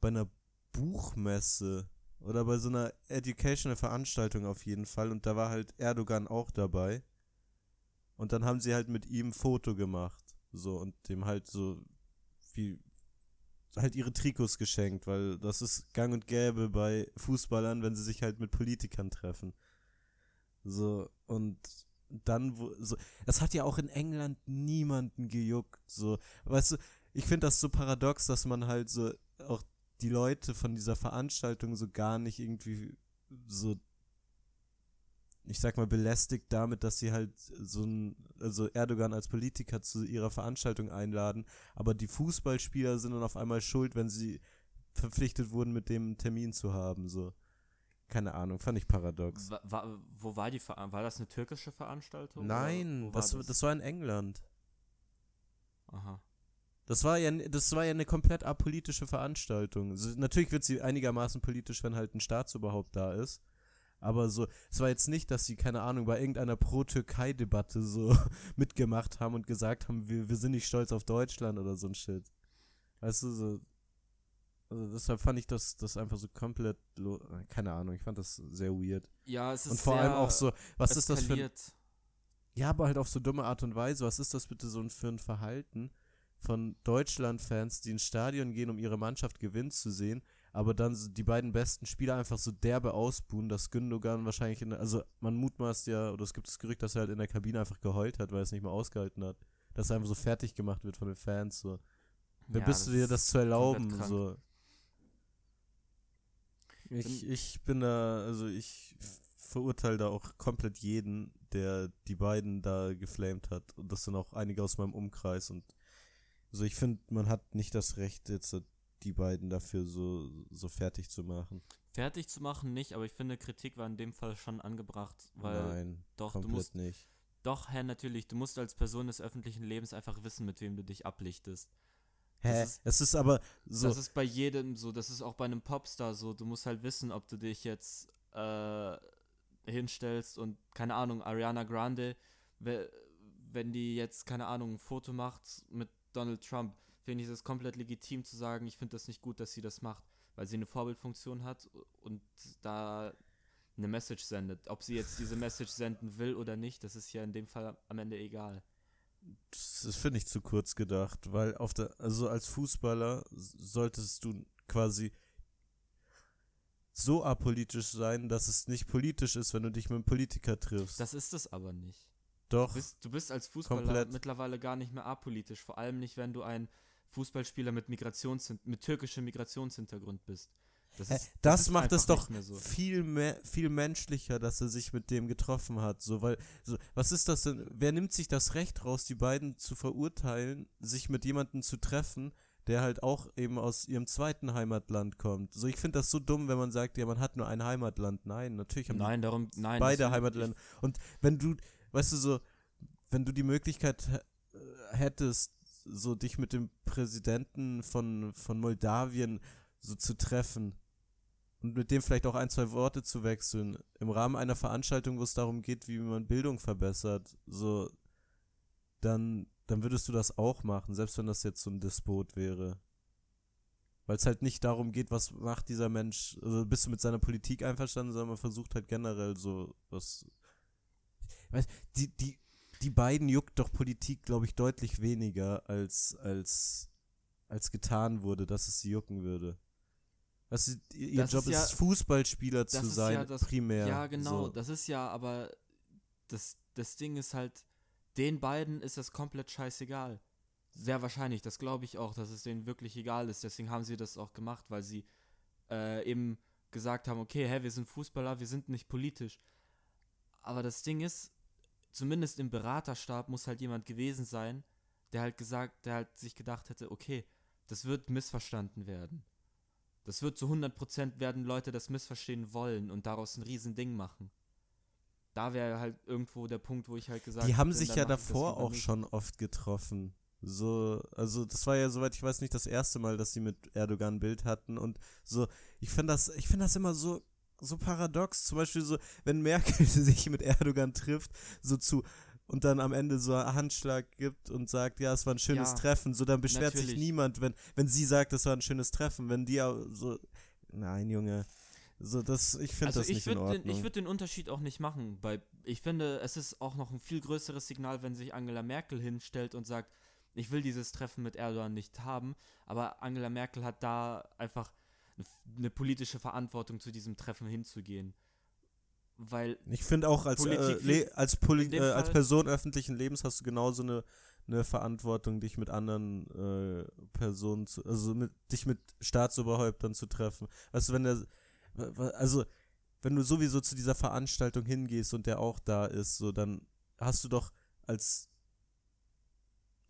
bei einer Buchmesse oder bei so einer educational Veranstaltung auf jeden Fall. Und da war halt Erdogan auch dabei. Und dann haben sie halt mit ihm ein Foto gemacht. So, und dem halt so wie halt ihre Trikots geschenkt, weil das ist gang und gäbe bei Fußballern, wenn sie sich halt mit Politikern treffen. So, und dann, wo, so, das hat ja auch in England niemanden gejuckt, so, weißt du, ich finde das so paradox, dass man halt so auch die Leute von dieser Veranstaltung so gar nicht irgendwie so ich sag mal, belästigt damit, dass sie halt so ein, also Erdogan als Politiker zu ihrer Veranstaltung einladen, aber die Fußballspieler sind dann auf einmal schuld, wenn sie verpflichtet wurden, mit dem einen Termin zu haben, so. Keine Ahnung, fand ich paradox. Wa- wa- wo war die Ver war das eine türkische Veranstaltung? Nein, war das, das war in England. Aha. Das war ja, das war ja eine komplett apolitische Veranstaltung. Also natürlich wird sie einigermaßen politisch, wenn halt ein Staatsoberhaupt da ist. Aber so, es war jetzt nicht, dass sie, keine Ahnung, bei irgendeiner Pro-Türkei-Debatte so mitgemacht haben und gesagt haben, wir, wir sind nicht stolz auf Deutschland oder so ein Shit. Weißt du, so. Also deshalb fand ich das, das einfach so komplett, keine Ahnung, ich fand das sehr weird. Ja, es ist Und vor sehr allem auch so, was ist das für ein eskaliert. ja, aber halt auf so dumme Art und Weise. Was ist das bitte so ein für ein Verhalten von Deutschland-Fans, die ins Stadion gehen, um ihre Mannschaft gewinnen zu sehen, aber dann so die beiden besten Spieler einfach so derbe ausbuhen, dass Gündogan wahrscheinlich in der, also man mutmaßt ja, oder es gibt das Gerücht, dass er halt in der Kabine einfach geheult hat, weil er es nicht mehr ausgehalten hat. Dass er einfach so fertig gemacht wird von den Fans, so. Wer Ja, bist du dir das zu erlauben, so? Ich, ich bin da, also ich verurteile da auch komplett jeden, der die beiden da geflamed hat. Und das sind auch einige aus meinem Umkreis. Und also ich finde, man hat nicht das Recht, jetzt die beiden dafür so, so fertig zu machen. Fertig zu machen nicht, aber ich finde, Kritik war in dem Fall schon angebracht, weil Nein, doch, du komplett musst, nicht. doch, Herr, natürlich, du musst als Person des öffentlichen Lebens einfach wissen, mit wem du dich ablichtest. Hä? ist- es ist aber so. Das ist bei jedem so, das ist auch bei einem Popstar so. Du musst halt wissen, ob du dich jetzt äh, hinstellst und, keine Ahnung, Ariana Grande, we- wenn die jetzt, keine Ahnung, ein Foto macht mit Donald Trump, finde ich es komplett legitim zu sagen, ich finde das nicht gut, dass sie das macht, weil sie eine Vorbildfunktion hat und da eine Message sendet. Ob sie jetzt diese Message senden will oder nicht, das ist ja in dem Fall am Ende egal. Das finde ich, zu kurz gedacht, weil auf der, also als Fußballer solltest du quasi so apolitisch sein, dass es nicht politisch ist, wenn du dich mit einem Politiker triffst. Das ist es aber nicht. Doch, Du bist, du bist als Fußballer Komplett. mittlerweile gar nicht mehr apolitisch, vor allem nicht, wenn du ein Fußballspieler mit Migrations mit türkischem Migrationshintergrund bist. Das, ist, das, ist macht es doch mehr so. viel mehr, viel menschlicher, dass er sich mit dem getroffen hat. So, weil, so, was ist das denn? Wer nimmt sich das Recht raus, die beiden zu verurteilen, sich mit jemandem zu treffen, der halt auch eben aus ihrem zweiten Heimatland kommt? So, ich finde das so dumm, wenn man sagt, ja, man hat nur ein Heimatland. Nein, natürlich haben Nein, darum, nein. beide das- Heimatländer. Und wenn du, weißt du, so, wenn du die Möglichkeit äh, hättest, so dich mit dem Präsidenten von, von Moldawien so zu treffen und mit dem vielleicht auch ein, zwei Worte zu wechseln, im Rahmen einer Veranstaltung, wo es darum geht, wie man Bildung verbessert, so, dann, dann würdest du das auch machen, selbst wenn das jetzt so ein Despot wäre. Weil es halt nicht darum geht, was macht dieser Mensch, also bist du mit seiner Politik einverstanden, sondern man versucht halt generell so was. Weißt, die, die, die beiden juckt doch Politik, glaube ich, deutlich weniger, als, als, als getan wurde, dass es sie jucken würde. Du, ihr, Das Job ist ja- ist, Fußballspieler zu sein, ja das- primär. Ja, genau, So. das ist ja, aber das, das Ding ist halt, den beiden ist das komplett scheißegal. Sehr wahrscheinlich, das glaube ich auch, dass es denen wirklich egal ist. Deswegen haben sie das auch gemacht, weil sie äh, eben gesagt haben, okay, hä, wir sind Fußballer, wir sind nicht politisch. Aber das Ding ist, zumindest im Beraterstab muss halt jemand gewesen sein, der halt gesagt, der halt sich gedacht hätte, okay, das wird missverstanden werden. Das wird zu 100% werden Leute das missverstehen wollen und daraus ein Riesending machen. Da wäre halt irgendwo der Punkt, wo ich halt gesagt Die haben sich ja davor auch schon oft getroffen. So, also das war ja, soweit ich weiß, nicht das erste Mal, dass sie mit Erdogan ein Bild hatten. Und so, ich finde das, ich finde das immer so, so paradox. Zum Beispiel so, wenn Merkel sich mit Erdogan trifft, so zu und dann am Ende so einen Handschlag gibt und sagt, ja, es war ein schönes Ja, Treffen, so dann beschwert sich natürlich. niemand, wenn, wenn sie sagt, es war ein schönes Treffen, wenn die auch so, nein, Junge, so das, ich finde Also das ich nicht in würde Ordnung. den, ich würd den Unterschied auch nicht machen. Bei ich finde, es ist auch noch ein viel größeres Signal, wenn sich Angela Merkel hinstellt und sagt, ich will dieses Treffen mit Erdogan nicht haben, aber Angela Merkel hat da einfach eine politische Verantwortung zu diesem Treffen hinzugehen. Weil ich finde auch als, äh, als, Poli äh, als Person öffentlichen Lebens hast du genauso eine, eine Verantwortung, dich mit anderen äh, Personen zu, also mit, dich mit Staatsoberhäuptern zu treffen. Weißt du, wenn der, also wenn du sowieso zu dieser Veranstaltung hingehst und der auch da ist, so dann hast du doch als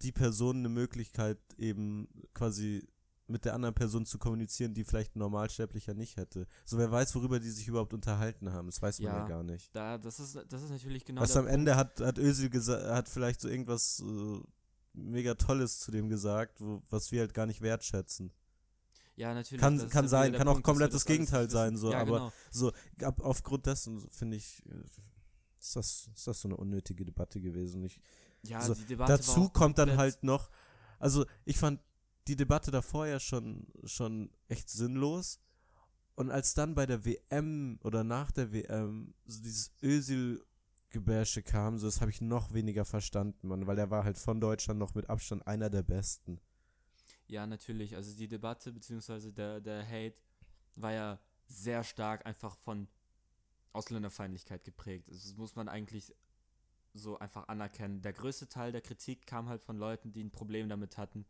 die Person eine Möglichkeit, eben quasi mit der anderen Person zu kommunizieren, die vielleicht ein Normalsterblicher nicht hätte. So, wer weiß, worüber die sich überhaupt unterhalten haben. Das weiß man ja, ja gar nicht. Da, das, ist, das ist natürlich genau Was am Punkt. Ende hat, hat Özil hat vielleicht so irgendwas äh, mega Tolles zu dem gesagt, wo, was wir halt gar nicht wertschätzen. Ja, natürlich. Kann, kann sein, kann auch komplett das Gegenteil sein, so, ja, aber genau. so, ab, aufgrund dessen finde ich, äh, ist das, ist das so eine unnötige Debatte gewesen. Ich, ja, so, die Debatte dazu kommt dann halt noch, also ich fand die Debatte davor ja schon, schon echt sinnlos. Und als dann bei der WM oder nach der WM so dieses Özil-Gebärsche kam, so das habe ich noch weniger verstanden, Mann, weil er war halt von Deutschland noch mit Abstand einer der besten. Ja, natürlich. Also die Debatte beziehungsweise der, der Hate war ja sehr stark einfach von Ausländerfeindlichkeit geprägt. Also das muss man eigentlich so einfach anerkennen. Der größte Teil der Kritik kam halt von Leuten, die ein Problem damit hatten,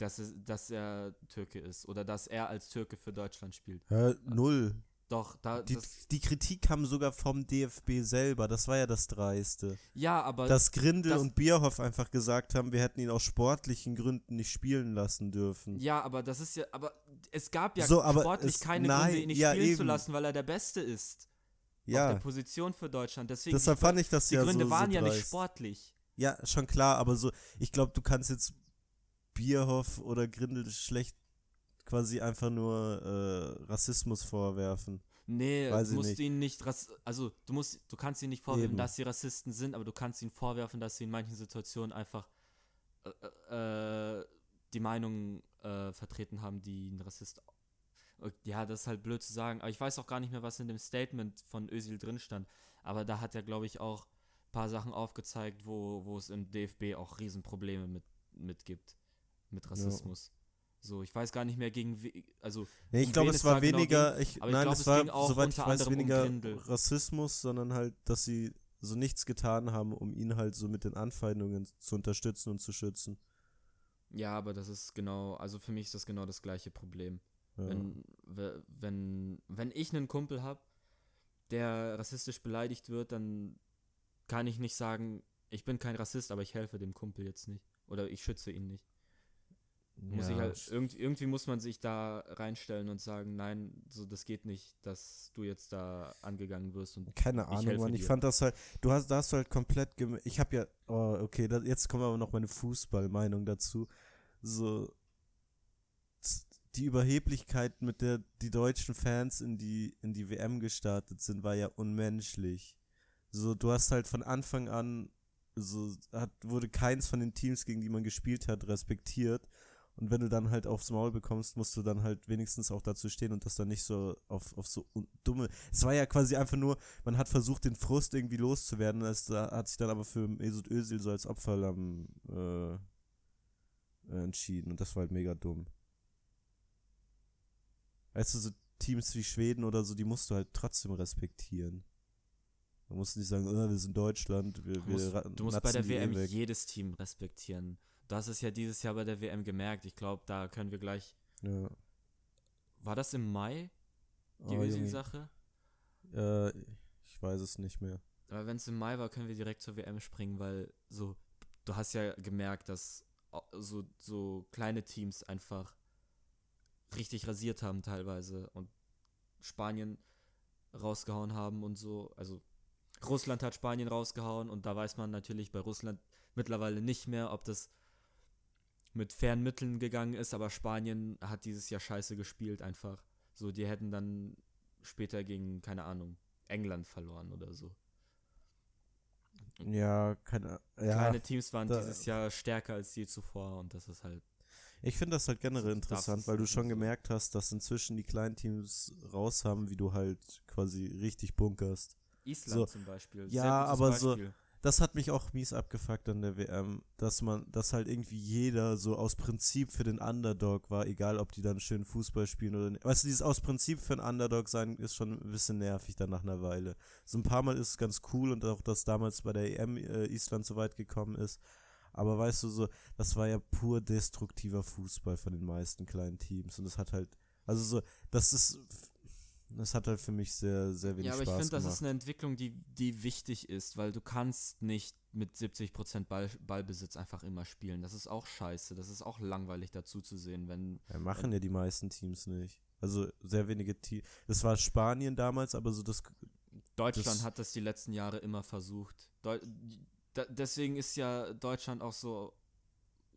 dass, es, dass er Türke ist oder dass er als Türke für Deutschland spielt. Ja, null. Doch, da. Die, die, Kritik kam sogar vom DFB selber, das war ja das Dreiste. Ja, aber. Dass Grindel das, und Bierhoff einfach gesagt haben, wir hätten ihn aus sportlichen Gründen nicht spielen lassen dürfen. Ja, aber das ist ja. Aber es gab ja so, sportlich es, keine nein, Gründe, ihn nicht ja, spielen eben. zu lassen, weil er der Beste ist. Ja. Auf der Position für Deutschland. Deswegen Deshalb fand ich das die ja Gründe so, waren so ja nicht sportlich. Ja, schon klar, aber so, ich glaube, du kannst jetzt Bierhoff oder Grindel schlecht quasi einfach nur äh, Rassismus vorwerfen. Nee, Weiß du musst nicht. ihn nicht, also du musst, du kannst ihnen nicht vorwerfen, Eben. dass sie Rassisten sind, aber du kannst ihnen vorwerfen, dass sie in manchen Situationen einfach äh, äh, die Meinung äh, vertreten haben, die ein Rassist. Ja, das ist halt blöd zu sagen, aber ich weiß auch gar nicht mehr, was in dem Statement von Özil drin stand. Aber da hat er, glaube ich, auch ein paar Sachen aufgezeigt, wo, wo es im DFB auch Riesenprobleme mit, mit gibt mit Rassismus. Ja. So, ich weiß gar nicht mehr gegen, also. Nee, ich glaube, es war genau weniger, ging, ich, nein, glaub, es, es war, soweit ich weiß, weniger um Rassismus, sondern halt, dass sie so nichts getan haben, um ihn halt so mit den Anfeindungen zu unterstützen und zu schützen. Ja, aber das ist genau, also für mich ist das genau das gleiche Problem. Ja. Wenn, wenn, wenn ich einen Kumpel habe, der rassistisch beleidigt wird, dann kann ich nicht sagen, ich bin kein Rassist, aber ich helfe dem Kumpel jetzt nicht. Oder ich schütze ihn nicht. Muss ja. ich halt, irgendwie, irgendwie muss man sich da reinstellen und sagen, nein, so das geht nicht, dass du jetzt da angegangen wirst und keine Ahnung, Mann. Ich fand das halt, du hast, da hast du halt komplett, ich habe ja, oh, okay, das, jetzt kommen aber noch meine Fußballmeinung dazu. So die Überheblichkeit, mit der die deutschen Fans in die in die WM gestartet sind, war ja unmenschlich. So, du hast halt von Anfang an so hat, wurde keins von den Teams, gegen die man gespielt hat, respektiert. Und wenn du dann halt aufs Maul bekommst, musst du dann halt wenigstens auch dazu stehen und das dann nicht so auf, auf so dumme. Es war ja quasi einfach nur, man hat versucht, den Frust irgendwie loszuwerden. Es hat sich dann aber für Mesut Özil so als Opferlamm äh, äh, entschieden. Und das war halt mega dumm. Weißt du, so Teams wie Schweden oder so, die musst du halt trotzdem respektieren. Man muss nicht sagen, oh, wir sind Deutschland, wir, du musst, wir du musst bei der WM eh jedes Team respektieren. Du hast es ja dieses Jahr bei der WM gemerkt. Ich glaube, da können wir gleich. Ja. War das im Mai? Die oh, sache Äh, ich weiß es nicht mehr. Aber wenn es im Mai war, können wir direkt zur WM springen, weil so, du hast ja gemerkt, dass so, so kleine Teams einfach richtig rasiert haben teilweise und Spanien rausgehauen haben und so. Also Russland hat Spanien rausgehauen und da weiß man natürlich bei Russland mittlerweile nicht mehr, ob das mit fairen Mitteln gegangen ist, aber Spanien hat dieses Jahr scheiße gespielt einfach. So, die hätten dann später gegen, keine Ahnung, England verloren oder so. Ja, keine, ja, Kleine Teams waren dieses Jahr stärker als je zuvor und das ist halt. Ich finde das halt generell interessant, weil du schon gemerkt hast, dass inzwischen die kleinen Teams raus haben, wie du halt quasi richtig bunkerst. Island So, zum Beispiel. ja, aber so- Beispiel. Das hat mich auch mies abgefuckt an der WM, dass man, dass halt irgendwie jeder so aus Prinzip für den Underdog war, egal ob die dann schön Fußball spielen oder nicht. Weißt du, dieses aus Prinzip für einen Underdog sein ist schon ein bisschen nervig dann nach einer Weile. So ein paar Mal ist es ganz cool und auch, dass damals bei der EM äh, Island so weit gekommen ist. Aber weißt du, so, das war ja pur destruktiver Fußball von den meisten kleinen Teams und das hat halt, also so, das ist, das hat halt für mich sehr, sehr wenig Ja, aber Spaß ich finde, das gemacht. ist eine Entwicklung, die, die wichtig ist, weil du kannst nicht mit 70% Ball, Ballbesitz einfach immer spielen. Das ist auch scheiße. Das ist auch langweilig dazu zu sehen, wenn. Ja, machen ja die meisten Teams nicht. Also sehr wenige Teams. Das war Spanien damals, aber so das. Deutschland Das- hat das die letzten Jahre immer versucht. Deu da, deswegen ist ja Deutschland auch so,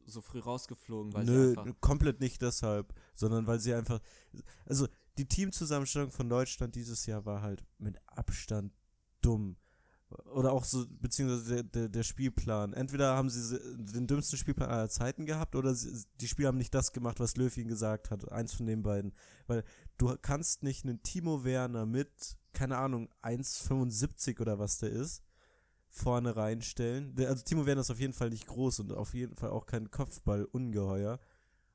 so früh rausgeflogen, weil sie Nö, einfach. komplett nicht deshalb, sondern weil sie einfach. Also die Teamzusammenstellung von Deutschland dieses Jahr war halt mit Abstand dumm. Oder auch so, beziehungsweise der, der, der Spielplan. Entweder haben sie den dümmsten Spielplan aller Zeiten gehabt oder sie, die Spieler haben nicht das gemacht, was Löw ihnen gesagt hat. Eins von den beiden. Weil du kannst nicht einen Timo Werner mit, keine Ahnung, 1,75 oder was der ist, vorne reinstellen. Also Timo Werner ist auf jeden Fall nicht groß und auf jeden Fall auch kein Kopfball-Ungeheuer.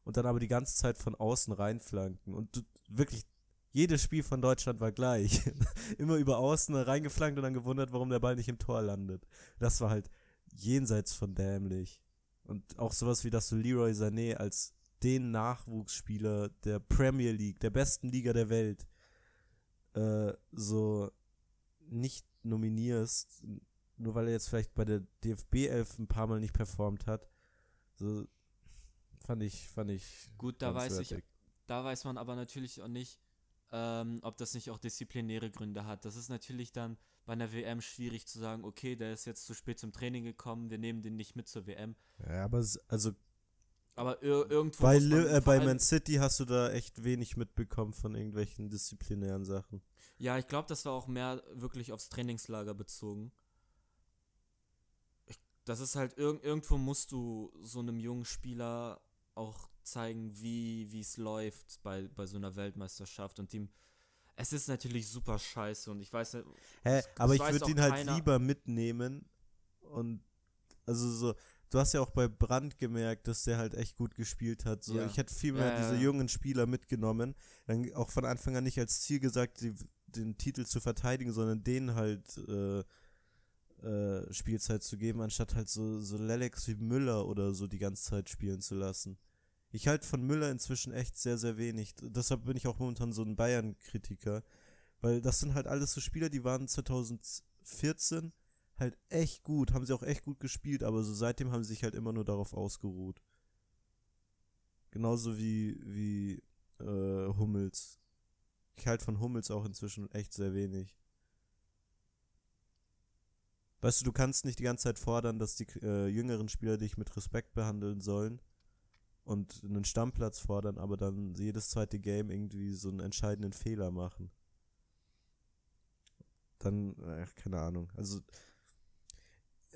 Und dann aber die ganze Zeit von außen reinflanken. Und du, wirklich, jedes Spiel von Deutschland war gleich. Immer über außen reingeflankt und dann gewundert, warum der Ball nicht im Tor landet. Das war halt jenseits von dämlich. Und auch sowas wie, dass du Leroy Sané als den Nachwuchsspieler der Premier League, der besten Liga der Welt, äh, so nicht nominierst, nur weil er jetzt vielleicht bei der DFB 11 ein paar Mal nicht performt hat. So fand ich, fand ich. Gut, da weiß ich. Da weiß man aber natürlich auch nicht, ähm, ob das nicht auch disziplinäre Gründe hat. Das ist natürlich dann bei einer WM schwierig zu sagen, okay, der ist jetzt zu spät zum Training gekommen, wir nehmen den nicht mit zur WM. Ja, aber also Aber ir irgendwo bei, man, äh, bei Man City hast du da echt wenig mitbekommen von irgendwelchen disziplinären Sachen. Ja, ich glaube, das war auch mehr wirklich aufs Trainingslager bezogen. Ich, das ist halt, irg irgendwo musst du so einem jungen Spieler auch zeigen, wie wie es läuft bei, bei so einer Weltmeisterschaft. Und ihm, es ist natürlich super scheiße und ich weiß nicht, Hä, Das- aber das ich würde ihn halt keiner. lieber mitnehmen und also so, du hast ja auch bei Brandt gemerkt, dass der halt echt gut gespielt hat. So, Ja. ich hätte viel mehr ja, diese ja. jungen Spieler mitgenommen, dann auch von Anfang an nicht als Ziel gesagt, die, den Titel zu verteidigen, sondern denen halt äh, äh, Spielzeit zu geben, anstatt halt so, so Lelex wie Müller oder so die ganze Zeit spielen zu lassen. Ich halte von Müller inzwischen echt sehr, sehr wenig. Deshalb bin ich auch momentan so ein Bayern-Kritiker. Weil das sind halt alles so Spieler, die waren 2014 halt echt gut, haben sie auch echt gut gespielt, aber so seitdem haben sie sich halt immer nur darauf ausgeruht. Genauso wie, wie äh, Hummels. Ich halte von Hummels auch inzwischen echt sehr wenig. Weißt du, du kannst nicht die ganze Zeit fordern, dass die äh, jüngeren Spieler dich mit Respekt behandeln sollen und einen Stammplatz fordern, aber dann jedes zweite Game irgendwie so einen entscheidenden Fehler machen. Dann, ach, keine Ahnung. Also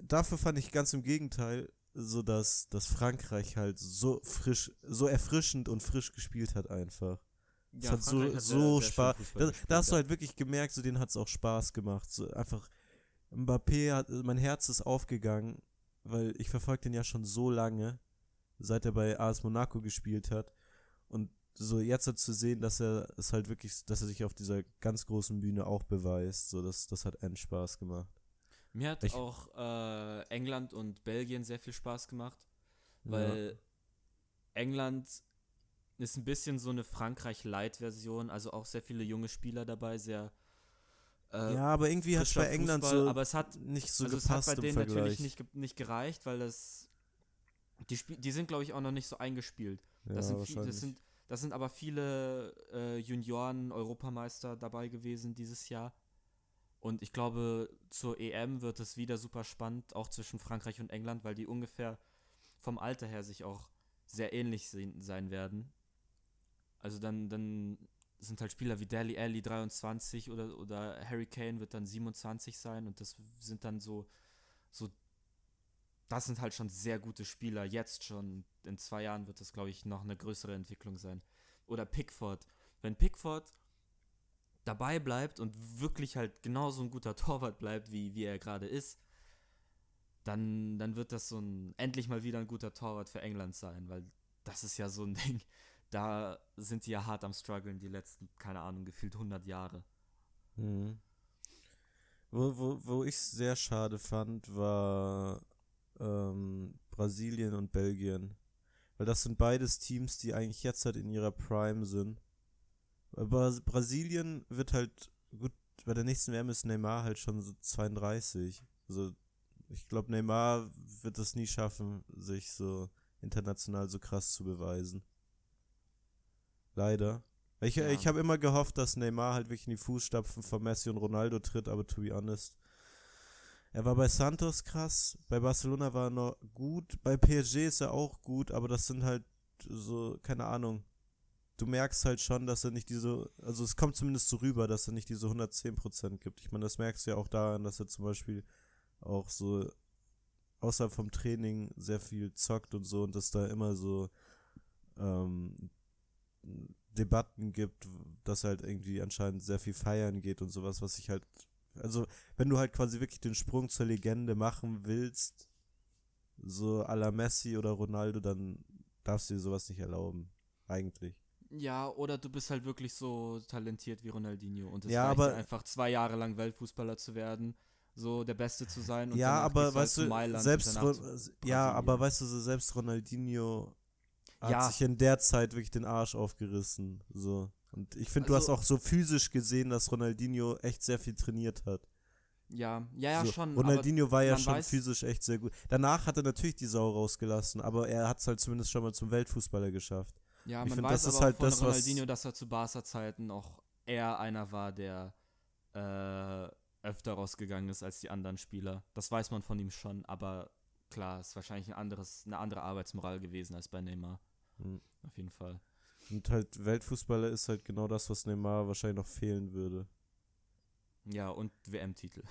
dafür fand ich ganz im Gegenteil, so dass, dass Frankreich halt so frisch, so erfrischend und frisch gespielt hat einfach. Hat so, Frankreich hat sehr- so sehr schön Spaß. Da, da hast du ja. halt wirklich gemerkt, so denen hat es auch Spaß gemacht. So einfach, Mbappé hat, mein Herz ist aufgegangen, weil ich verfolge den ja schon so lange, seit er bei AS Monaco gespielt hat. Und so jetzt zu sehen, dass er es halt wirklich, dass er sich auf dieser ganz großen Bühne auch beweist, so das, das hat end Spaß gemacht. Mir hat Ich- auch äh, England und Belgien sehr viel Spaß gemacht, weil England ist ein bisschen so eine Frankreich-Light-Version, also auch sehr viele junge Spieler dabei, sehr äh, ja, aber irgendwie hat es bei England Fußball, so aber es hat nicht so also es hat gepasst bei denen Vergleich. natürlich nicht, nicht gereicht, weil das die, die sind glaube ich auch noch nicht so eingespielt. ja, Das, sind, viel, das, sind, das sind aber viele äh, Junioren-Europameister dabei gewesen dieses Jahr. Und ich glaube, zur EM wird es wieder super spannend, auch zwischen Frankreich und England, weil die ungefähr vom Alter her sich auch sehr ähnlich sein, werden. Also dann, dann sind halt Spieler wie Dali Alli 23 oder, oder Harry Kane wird dann 27 sein und das sind dann so, so, das sind halt schon sehr gute Spieler, jetzt schon. In zwei Jahren wird das, glaube ich, noch eine größere Entwicklung sein. Oder Pickford. Wenn Pickford dabei bleibt und wirklich halt genauso ein guter Torwart bleibt, wie, wie er gerade ist, dann, dann wird das so ein endlich mal wieder ein guter Torwart für England sein, weil das ist ja so ein Ding, da sind die ja hart am struggeln die letzten, keine Ahnung, gefühlt 100 Jahre. Mhm. Wo, wo, wo ich es sehr schade fand, war ähm, Brasilien und Belgien. Weil das sind beides Teams, die eigentlich jetzt halt in ihrer Prime sind. Aber Brasilien wird halt, gut, bei der nächsten WM ist Neymar halt schon so 32. Also ich glaube, Neymar wird es nie schaffen, sich so international so krass zu beweisen. Leider. Ich, ja. ich habe immer gehofft, dass Neymar halt wirklich in die Fußstapfen von Messi und Ronaldo tritt, aber to be honest. Er war bei Santos krass, bei Barcelona war er noch gut, bei PSG ist er auch gut, aber das sind halt so, keine Ahnung. Du merkst halt schon, dass er nicht diese, also es kommt zumindest so rüber, dass er nicht diese 110% gibt. Ich meine, das merkst du ja auch daran, dass er zum Beispiel auch so außerhalb vom Training sehr viel zockt und so und dass da immer so ähm, Debatten gibt, dass halt irgendwie anscheinend sehr viel feiern geht und sowas, was ich halt, also wenn du halt quasi wirklich den Sprung zur Legende machen willst, so à la Messi oder Ronaldo, dann darfst du dir sowas nicht erlauben, eigentlich. Ja, oder du bist halt wirklich so talentiert wie Ronaldinho und es ja, reicht aber einfach zwei Jahre lang Weltfußballer zu werden, so der Beste zu sein. Und ja, aber weißt du, selbst ja, aber weißt du, so selbst Ronaldinho hat ja. sich in der Zeit wirklich den Arsch aufgerissen. So. Und ich finde, also, du hast auch so physisch gesehen, dass Ronaldinho echt sehr viel trainiert hat. Ja, ja, ja, so. schon. Ronaldinho war ja schon physisch echt sehr gut. Danach hat er natürlich die Sau rausgelassen, aber er hat es halt zumindest schon mal zum Weltfußballer geschafft. Ja, ich man find, weiß das aber halt von das, Ronaldinho, dass er zu Barca-Zeiten auch eher einer war, der äh, öfter rausgegangen ist als die anderen Spieler. Das weiß man von ihm schon, aber klar, ist wahrscheinlich ein anderes, eine andere Arbeitsmoral gewesen als bei Neymar. Mhm. Auf jeden Fall. Und halt Weltfußballer ist halt genau das, was Neymar wahrscheinlich noch fehlen würde. Ja, und WM-Titel.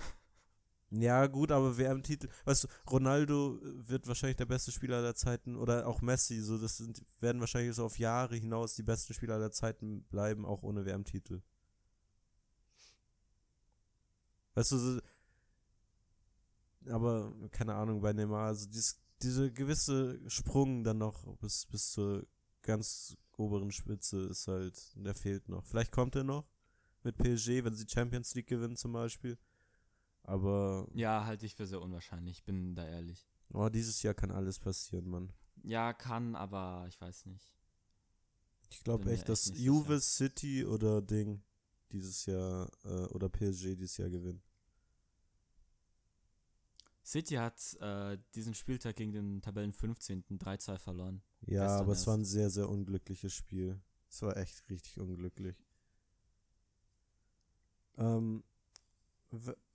Ja, gut, aber WM-Titel, weißt du, Ronaldo wird wahrscheinlich der beste Spieler aller Zeiten oder auch Messi, so das sind, werden wahrscheinlich so auf Jahre hinaus die besten Spieler aller Zeiten bleiben, auch ohne WM-Titel. Weißt du, so, aber keine Ahnung, bei Neymar, also dieses diese gewisse Sprung dann noch bis, bis zur ganz oberen Spitze ist halt, der fehlt noch. Vielleicht kommt er noch mit PSG, wenn sie Champions League gewinnen zum Beispiel. Aber. Ja, halte ich für sehr unwahrscheinlich, ich bin da ehrlich. Oh, dieses Jahr kann alles passieren, Mann. Ja, kann, aber ich weiß nicht. Ich glaube echt, dass Juve, City oder Ding dieses Jahr äh, oder PSG dieses Jahr gewinnen. City hat äh, diesen Spieltag gegen den Tabellen 15. 3-2 verloren. Ja, aber erst. es war ein sehr, sehr unglückliches Spiel. Es war echt richtig unglücklich. Ähm,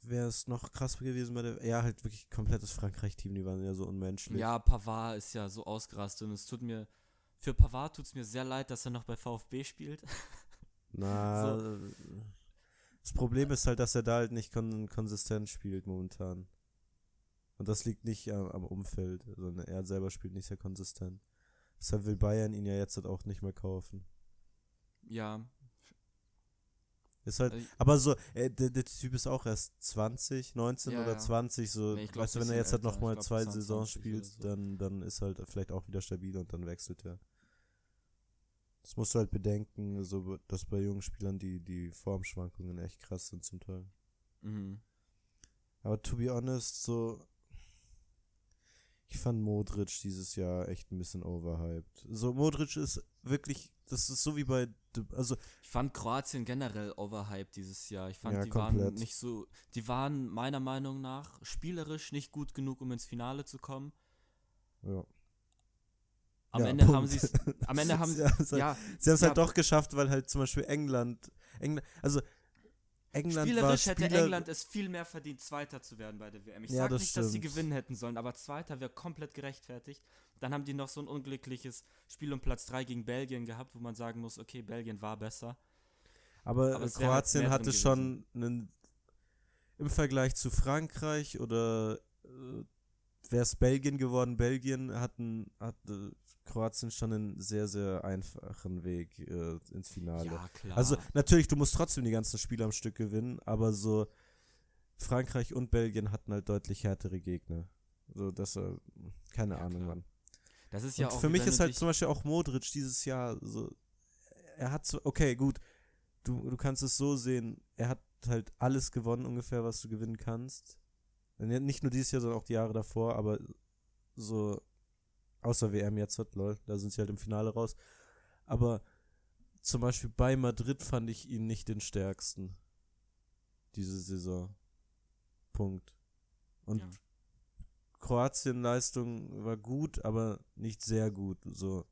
wäre es noch krass gewesen bei der. Ja, halt wirklich komplettes Frankreich-Team, die waren ja so unmenschlich. Ja, Pavard ist ja so ausgerastet und es tut mir. Für Pavard tut es mir sehr leid, dass er noch bei VfB spielt. Na, so. das Problem ist halt, dass er da halt nicht kon konsistent spielt momentan. Und das liegt nicht am, am Umfeld, sondern er selber spielt nicht sehr konsistent. Deshalb will Bayern ihn ja jetzt halt auch nicht mehr kaufen. Ja. Ist halt, also aber so, äh, der, der, Typ ist auch erst 20, 19 ja, oder 20, so, nee, glaub, weißt du, wenn er jetzt halt nochmal zwei Saisons spielt, so. dann, dann ist halt vielleicht auch wieder stabil und dann wechselt er. Das musst du halt bedenken, so, dass bei jungen Spielern die, die Formschwankungen echt krass sind zum Teil. Mhm. Aber to be honest, so, ich fand Modric dieses Jahr echt ein bisschen overhyped. So, Modric ist wirklich, das ist so wie bei, also. Ich fand Kroatien generell overhyped dieses Jahr. Ich fand, ja, die komplett. waren nicht so, die waren meiner Meinung nach spielerisch nicht gut genug, um ins Finale zu kommen. Ja. Am ja, Ende Punkt. haben sie es, am Ende haben sie, sie halt, ja, sie haben es halt doch geschafft, weil halt zum Beispiel England, England, also England Spielerisch hätte Spieler England es viel mehr verdient, Zweiter zu werden bei der WM. Ich ja, sage nicht, stimmt. dass sie gewinnen hätten sollen, aber Zweiter wäre komplett gerechtfertigt. Dann haben die noch so ein unglückliches Spiel um Platz 3 gegen Belgien gehabt, wo man sagen muss, okay, Belgien war besser. Aber, aber Kroatien halt hatte schon einen, im Vergleich zu Frankreich oder äh, wäre es Belgien geworden. Belgien hatten, hatte Kroatien schon einen sehr, sehr einfachen Weg äh, ins Finale. Ja, klar. Also natürlich, du musst trotzdem die ganzen Spiele am Stück gewinnen, aber so Frankreich und Belgien hatten halt deutlich härtere Gegner. So, das, äh, keine Ja, Ahnung, klar. Mann. das ist ja und auch für mich ist halt zum Beispiel auch Modric dieses Jahr so, er hat so, okay, gut, du, du kannst es so sehen, er hat halt alles gewonnen ungefähr, was du gewinnen kannst. Nicht nur dieses Jahr, sondern auch die Jahre davor, aber so, außer WM jetzt hat, lol, da sind sie halt im Finale raus. Aber zum Beispiel bei Madrid fand ich ihn nicht den stärksten. Diese Saison. Punkt. Und Ja. Kroatien-Leistung war gut, aber nicht sehr gut. So.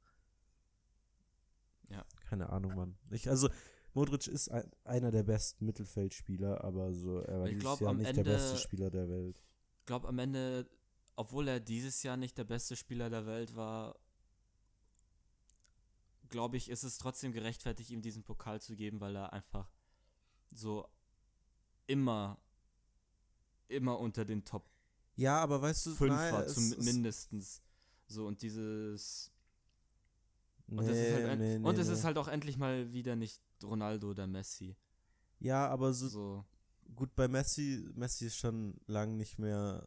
Ja. Keine Ahnung, Mann. Ich, also, Modric ist ein, einer der besten Mittelfeldspieler, aber so, er war glaub, Jahr nicht der beste Ende- Spieler der Welt. Ich glaube am Ende, obwohl er dieses Jahr nicht der beste Spieler der Welt war, glaube ich, ist es trotzdem gerechtfertigt, ihm diesen Pokal zu geben, weil er einfach so immer, immer unter den Top Ja, aber weißt du, 5 nein, war, es zum, ist- mindestens. So, und dieses. Nee, Und, das ist, halt, nee, nee, und es nee. ist halt auch endlich mal wieder nicht Ronaldo oder Messi. Ja, aber so, So, gut, bei Messi, Messi ist schon lang nicht mehr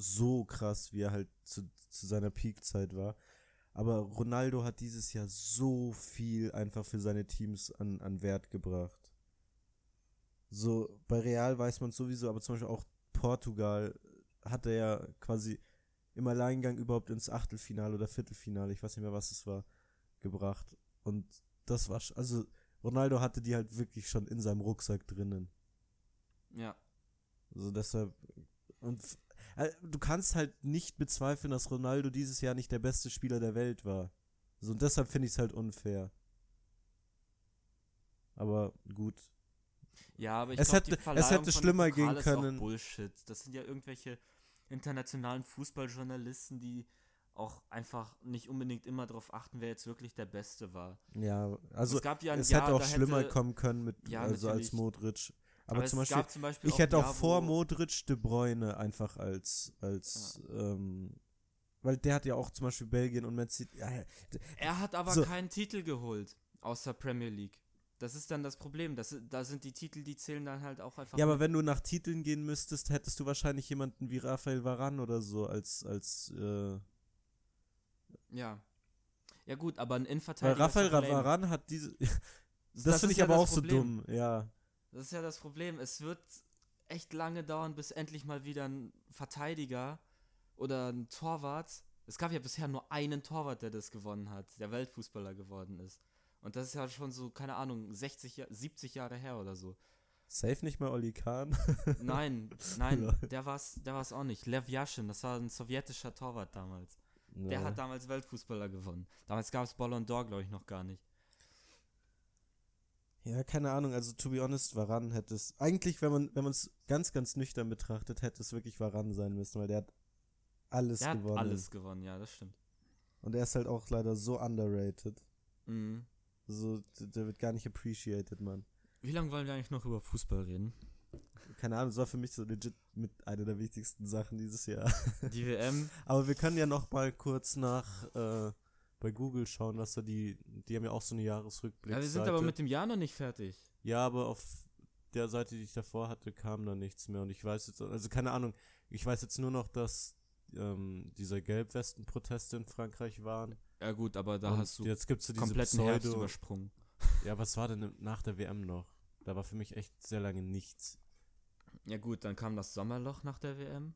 so krass, wie er halt zu, zu seiner Peakzeit war. Aber Ronaldo hat dieses Jahr so viel einfach für seine Teams an, an Wert gebracht. So, bei Real weiß man sowieso, aber zum Beispiel auch Portugal hat er ja quasi im Alleingang überhaupt ins Achtelfinale oder Viertelfinale, ich weiß nicht mehr, was es war, gebracht. Und das war, also Ronaldo hatte die halt wirklich schon in seinem Rucksack drinnen. ja. Also deshalb. Und du kannst halt nicht bezweifeln, dass Ronaldo dieses Jahr nicht der beste Spieler der Welt war. So, und deshalb finde ich es halt unfair. Aber gut. Ja, aber ich Es glaub, hätte- die es hätte schlimmer gehen können. Bullshit. Das sind ja irgendwelche internationalen Fußballjournalisten, die auch einfach nicht unbedingt immer darauf achten, wer jetzt wirklich der Beste war. Ja, also es gab ja ein es Jahr, hätte auch schlimmer hätte, kommen können mit Ja, also als. Modric. Aber, aber zum Beispiel, zum Beispiel ich hätte auch vor Modric De Bruyne einfach als, als, ähm, weil der hat ja auch zum Beispiel Belgien und Man City. Ja, Er hat aber So. keinen Titel geholt, außer Premier League. Das ist dann das Problem. Das, da sind die Titel, die zählen dann halt auch einfach. Ja, aber mit. wenn du nach Titeln gehen müsstest, hättest du wahrscheinlich jemanden wie Rafael Varan oder so als, als, äh, Ja. Ja, gut, aber ein weil Innenverteidiger. Rafael doch lame. Varan hat diese, das, Das finde ich ja aber auch so Problem. dumm, ja. Das ist ja das Problem. Es wird echt lange dauern, bis endlich mal wieder ein Verteidiger oder ein Torwart. Es gab ja bisher nur einen Torwart, der das gewonnen hat, der Weltfußballer geworden ist. Und das ist ja schon so, keine Ahnung, 60, Ja- 70 Jahre her oder so. Safe nicht mal Oli Kahn. Nein, nein, der war's, der war's auch nicht. Lev Yashin, das war ein sowjetischer Torwart damals. Der Ja. hat damals Weltfußballer gewonnen. Damals gab es Ballon d'Or, glaube ich, noch gar nicht. Ja, keine Ahnung, also to be honest, Varan hätte es, eigentlich, wenn man, wenn man es ganz, ganz nüchtern betrachtet, hätte es wirklich Varan sein müssen, weil der hat alles Der hat gewonnen. alles gewonnen, ja, das stimmt. Und er ist halt auch leider so underrated. Mhm. So, der wird gar nicht appreciated, Mann. Wie lange wollen wir eigentlich noch über Fußball reden? Keine Ahnung, das war für mich so legit mit einer der wichtigsten Sachen dieses Jahr. Die WM, Aber wir können ja noch mal kurz nach äh, bei Google schauen, was da die, die haben ja auch so eine Jahresrückblick. Ja, wir sind aber mit dem Jahr noch nicht fertig. Ja, aber auf der Seite, die ich davor hatte, kam da nichts mehr. Und ich weiß jetzt, also keine Ahnung, ich weiß jetzt nur noch, dass ähm, dieser Gelbwesten-Proteste in Frankreich waren. Ja gut, aber da und hast du jetzt gibt's so diese kompletten Herbst Pseudo. übersprungen. Ja, was war denn nach der WM noch? Da war für mich echt sehr lange nichts. Ja gut, dann kam das Sommerloch nach der WM.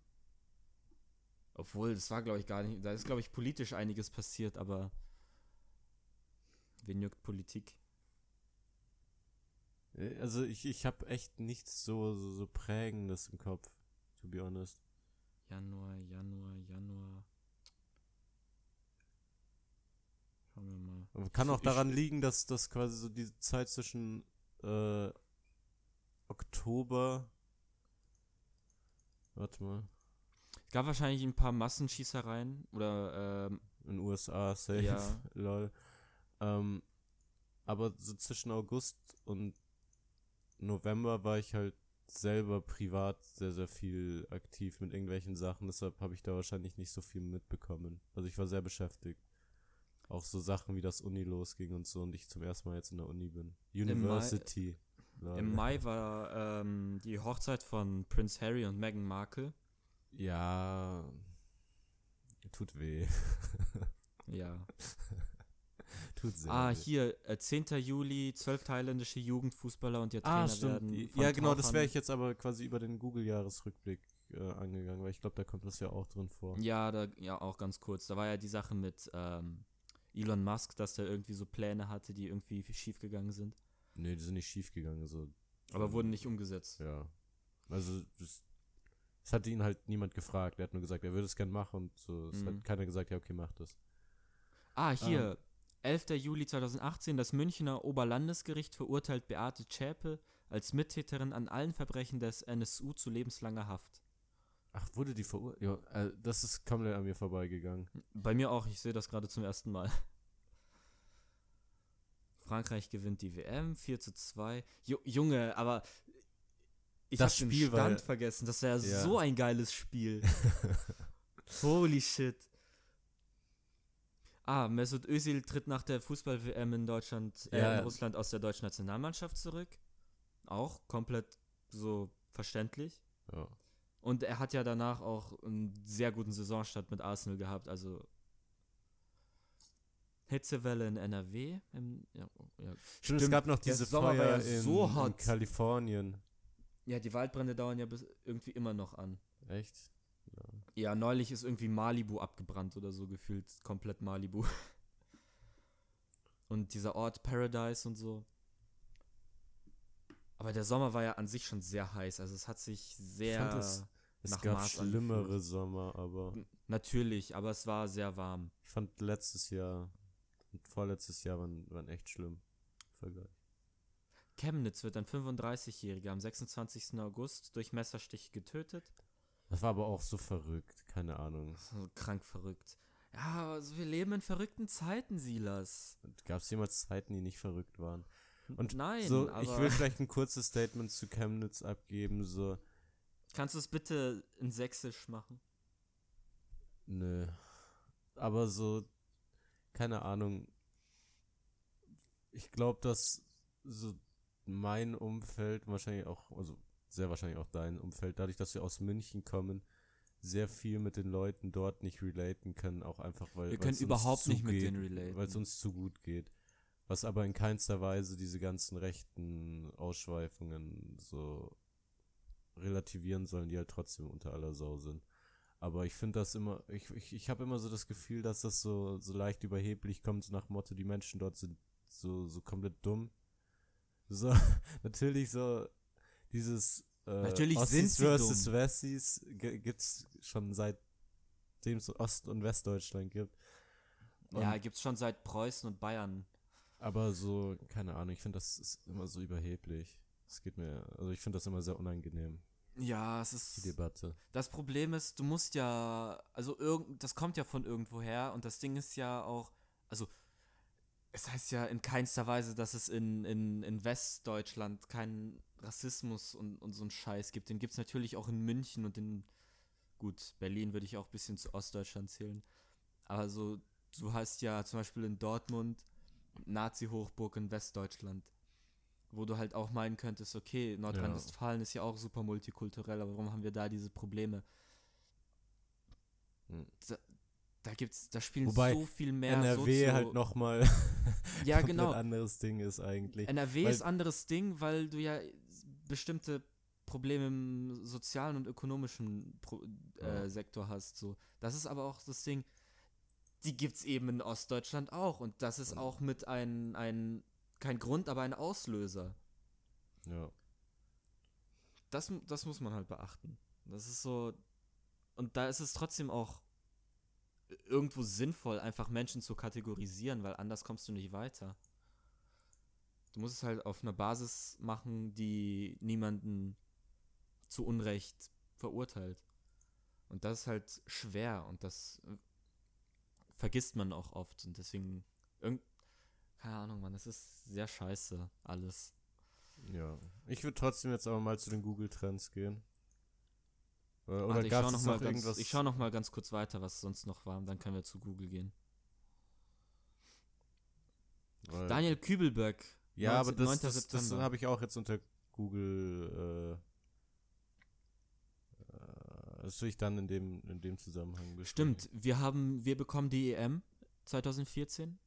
Obwohl, das war glaube ich gar nicht, da ist glaube ich politisch einiges passiert, aber wen juckt Politik? Äh, Also ich, ich habe echt nichts so, so, so Prägendes im Kopf, to be honest. Januar, Januar, Januar. Schauen wir mal. Aber kann auch ich- daran liegen, dass das quasi so die Zeit zwischen äh, Oktober. Warte mal. Gab wahrscheinlich ein paar Massenschießereien oder ähm, In den USA, safe, Ja. lol. Ähm, aber so zwischen August und November war ich halt selber privat sehr, sehr viel aktiv mit irgendwelchen Sachen, deshalb habe ich da wahrscheinlich nicht so viel mitbekommen. Also ich war sehr beschäftigt. Auch so Sachen wie das Uni losging und so und ich zum ersten Mal jetzt in der Uni bin. University. Lol. Im Mai war ähm, die Hochzeit von Prince Harry und Meghan Markle. Ja. Tut weh. Ja. Tut sehr Ah, weh. hier, äh, 10. Juli, zwölf thailändische Jugendfußballer und ihr Trainer Ah, stimmt. werden Ja, genau, das wäre ich jetzt aber quasi über den Google-Jahresrückblick äh, angegangen, weil ich glaube, da kommt das ja auch drin vor. Ja, da, ja, auch ganz kurz. Da war ja die Sache mit ähm, Elon Musk, dass der irgendwie so Pläne hatte, die irgendwie schief gegangen sind. Nee, die sind nicht schief gegangen, so. Aber wurden nicht umgesetzt. Ja. Also, das, das hat ihn halt niemand gefragt. Er hat nur gesagt, er würde es gern machen und so. Es Mhm. hat keiner gesagt, ja, okay, mach das. Ah, hier, 11. Juli 2018, das Münchner Oberlandesgericht verurteilt Beate Zschäpe als Mittäterin an allen Verbrechen des NSU zu lebenslanger Haft. Ach, wurde die verurteilt? Ja, äh, das ist komplett an mir vorbeigegangen. Bei mir auch, ich sehe das gerade zum ersten Mal. Frankreich gewinnt die WM, 4 zu 2. Jo, Junge, aber ich Das hab den Spiel war- Stand vergessen. Das war ja, so ein geiles Spiel. Holy shit. Ah, Mesut Özil tritt nach der Fußball-WM in Deutschland, äh, Ja. in Russland aus der deutschen Nationalmannschaft zurück. Auch komplett so verständlich. Ja. Und er hat ja danach auch einen sehr guten Saisonstart mit Arsenal gehabt. Also Hitzewelle in NRW. Im, ja, ja. Stimmt, es gab noch diese Feuer in, so in. Kalifornien. Ja, die Waldbrände dauern ja bis irgendwie immer noch an. Echt? Ja. Ja, neulich ist irgendwie Malibu abgebrannt oder so gefühlt. Komplett Malibu. Und dieser Ort Paradise und so. Aber der Sommer war ja an sich schon sehr heiß. Also es hat sich sehr. fand es- Es gab Mars schlimmere angefühlt. Sommer, aber Natürlich, aber es war sehr warm. ich fand letztes Jahr und vorletztes Jahr waren, waren echt schlimm. im Vergleich. Chemnitz wird ein 35-Jähriger am 26. August durch Messerstich getötet. Das war aber auch so verrückt, keine Ahnung. So krank verrückt. Ja, also wir leben in verrückten Zeiten, Silas. Gab es jemals Zeiten, die nicht verrückt waren? Und Nein, so, aber ich will vielleicht ein kurzes Statement zu Chemnitz abgeben, so, kannst du es bitte in Sächsisch machen? nö. Aber so, keine Ahnung. Ich glaube, dass so mein Umfeld, wahrscheinlich auch, also sehr wahrscheinlich auch dein Umfeld, dadurch, dass wir aus München kommen, sehr viel mit den Leuten dort nicht relaten können, auch einfach weil Wir können überhaupt nicht mit geht, denen relaten. weil es uns zu gut geht. Was aber in keinster Weise diese ganzen rechten Ausschweifungen so relativieren sollen, die halt trotzdem unter aller Sau sind. Aber ich finde das immer, ich, ich, ich habe immer so das Gefühl, dass das so, so leicht überheblich kommt, so nach Motto, die Menschen dort sind so, so komplett dumm. So, natürlich so dieses äh, Natürlich Ossis sind versus dumm. Ge- gibt's schon seitdem es Ost- und Westdeutschland gibt. Und, ja, gibt's schon seit Preußen und Bayern. aber so, keine Ahnung, ich finde das ist immer so überheblich. Es geht mir, also ich finde das immer sehr unangenehm, Ja, es die ist. Debatte. Das Problem ist, du musst ja, also irgend, das kommt ja von irgendwoher und das Ding ist ja auch, also es heißt ja in keinster Weise, dass es in, in, in Westdeutschland keinen Rassismus und, und so einen Scheiß gibt. Den gibt es natürlich auch in München und in, gut, Berlin würde ich auch ein bisschen zu Ostdeutschland zählen. Aber so, du hast ja zum Beispiel in Dortmund Nazi-Hochburg in Westdeutschland. Wo du halt auch meinen könntest, okay, Nordrhein-Westfalen ist ja auch super multikulturell, aber warum haben wir da diese Probleme? Hm. Da, da gibt's, da spielen Wobei so viel mehr NRW Sozio- halt nochmal Ja, genau. anderes Ding ist eigentlich. NRW weil- ist anderes Ding, weil du ja bestimmte Probleme im sozialen und ökonomischen Pro äh, Sektor hast. So. Das ist aber auch das Ding, die gibt's eben in Ostdeutschland auch. Und das ist Ja. auch mit ein, ein kein Grund, aber ein Auslöser. Ja. Das, das muss man halt beachten. Das ist so. Und da ist es trotzdem auch irgendwo sinnvoll, einfach Menschen zu kategorisieren, weil anders kommst du nicht weiter. Du musst es halt auf einer Basis machen, die niemanden zu Unrecht verurteilt. Und das ist halt schwer und das äh, vergisst man auch oft. Und deswegen, keine Ahnung, man, das ist sehr scheiße, alles. Ja. Ich würde trotzdem jetzt aber mal zu den Google-Trends gehen. Oder, Warte, ich schaue noch, noch ganz- ich schau noch mal ganz kurz weiter, was sonst noch war. und Dann können wir zu Google gehen. Weil- Daniel Kübelberg. Ja, 19 aber das, 9. das, das habe ich auch jetzt unter Google. Äh, äh, das will ich dann in dem, in dem Zusammenhang besprechen. Stimmt, wir haben, wir bekommen die EM 2014.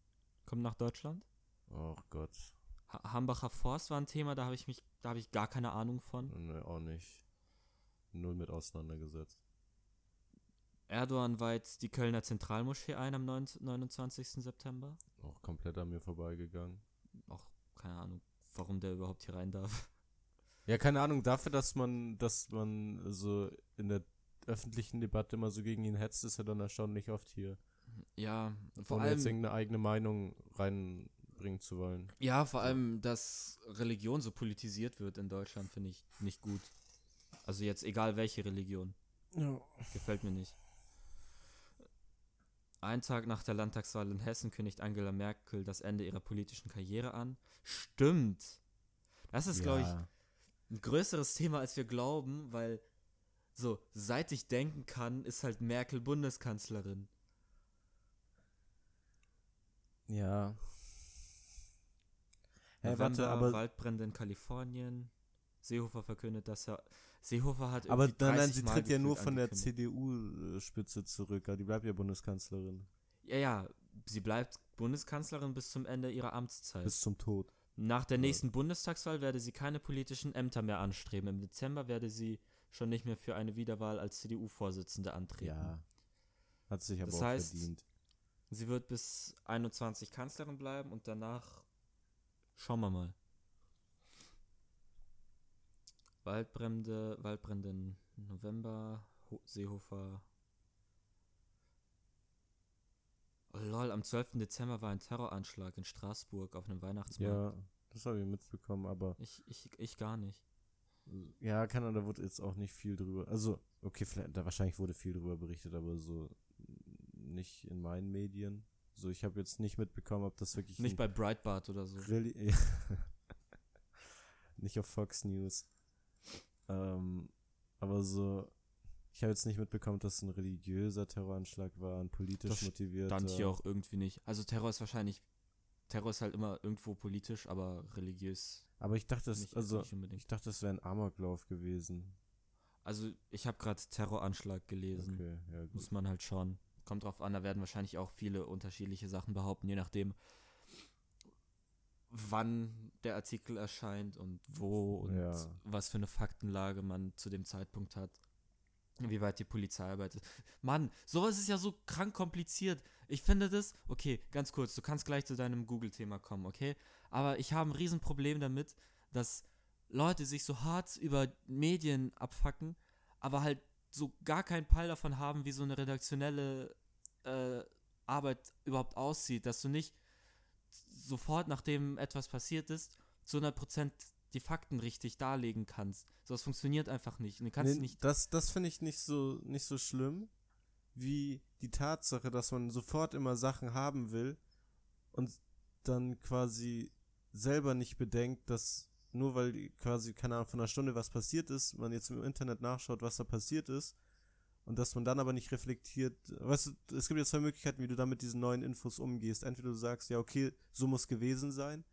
Kommen nach Deutschland. Oh Gott. Ha Hambacher Forst war ein Thema, da habe ich mich, da habe ich gar keine Ahnung von. Nee, auch nicht. Null mit auseinandergesetzt. Erdogan weiht die Kölner Zentralmoschee ein am 9 29. September. Auch komplett an mir vorbeigegangen. Auch keine Ahnung, warum der überhaupt hier rein darf. Ja, keine Ahnung, dafür, dass man, dass man so in der öffentlichen Debatte immer so gegen ihn hetzt, ist er dann erstaunlich oft hier. Ja, vor Ohne jetzt allem, irgendeine eigene Meinung reinbringen zu wollen. ja, vor allem, dass Religion so politisiert wird in Deutschland, finde ich nicht gut. Also jetzt egal welche Religion. Ja. Gefällt mir nicht. Ein Tag nach der Landtagswahl in Hessen kündigt Angela Merkel das Ende ihrer politischen Karriere an. Stimmt. Das ist, glaube ich, ein größeres Thema, als wir glauben, weil so, seit ich denken kann, ist halt Merkel Bundeskanzlerin. Ja. Hey, November, warte, aber, Waldbrände in Kalifornien. Seehofer verkündet, dass er. Seehofer hat aber nein, nein, 30 sie Mal tritt ja nur von der. CDU-Spitze zurück. Die bleibt ja Bundeskanzlerin. Ja, ja, sie bleibt Bundeskanzlerin bis zum Ende ihrer Amtszeit. Bis zum Tod. Nach der nächsten Bundestagswahl werde sie keine politischen Ämter mehr anstreben. Im Dezember werde sie schon nicht mehr für eine Wiederwahl als CDU-Vorsitzende antreten. Ja. Hat sich aber Das auch heißt- verdient. Sie wird bis 21 Kanzlerin bleiben und danach schauen wir mal. Waldbrände, Waldbrände im November, Ho Seehofer. Oh lol, am 12. Dezember war ein Terroranschlag in Straßburg auf einem Weihnachtsmarkt. Ja, das habe ich mitbekommen, aber Ich, ich, ich gar nicht. ja, keine Ahnung, da wurde jetzt auch nicht viel drüber. Also, okay, vielleicht, da wahrscheinlich wurde viel drüber berichtet, aber so nicht in meinen Medien. So, ich habe jetzt nicht mitbekommen, ob das wirklich Nicht bei Breitbart oder so. Reli nicht auf Fox News. Ähm, aber so, ich habe jetzt nicht mitbekommen, dass es ein religiöser Terroranschlag war, ein politisch Das motivierter. Stand hier auch irgendwie nicht. Also Terror ist wahrscheinlich, Terror ist halt immer irgendwo politisch, aber religiös Aber ich dachte, nicht, also, nicht unbedingt. ich dachte, es wäre ein Amoklauf gewesen. Also ich habe gerade Terroranschlag gelesen. Okay, ja. Muss man halt schauen. Kommt drauf an, da werden wahrscheinlich auch viele unterschiedliche Sachen behaupten, je nachdem, wann der Artikel erscheint und wo und Ja. was für eine Faktenlage man zu dem Zeitpunkt hat. Wie weit die Polizei arbeitet. Mann, sowas ist ja so krank kompliziert. Ich finde das, okay, ganz kurz, du kannst gleich zu deinem Google-Thema kommen, okay? Aber ich habe ein Riesenproblem damit, dass Leute sich so hart über Medien abfacken, aber halt so gar keinen Peil davon haben, wie so eine redaktionelle äh, Arbeit überhaupt aussieht, dass du nicht sofort, nachdem etwas passiert ist, zu 100% die Fakten richtig darlegen kannst. So, das funktioniert einfach nicht. Und du kannst Nee, nicht. Das, das finde ich nicht so, nicht so schlimm, wie die Tatsache, dass man sofort immer Sachen haben will und dann quasi selber nicht bedenkt, dass nur weil quasi, keine Ahnung, von einer Stunde was passiert ist, man jetzt im Internet nachschaut, was da passiert ist und dass man dann aber nicht reflektiert, weißt du, es gibt ja zwei Möglichkeiten, wie du da mit diesen neuen Infos umgehst. Entweder du sagst, ja, okay, so muss gewesen sein,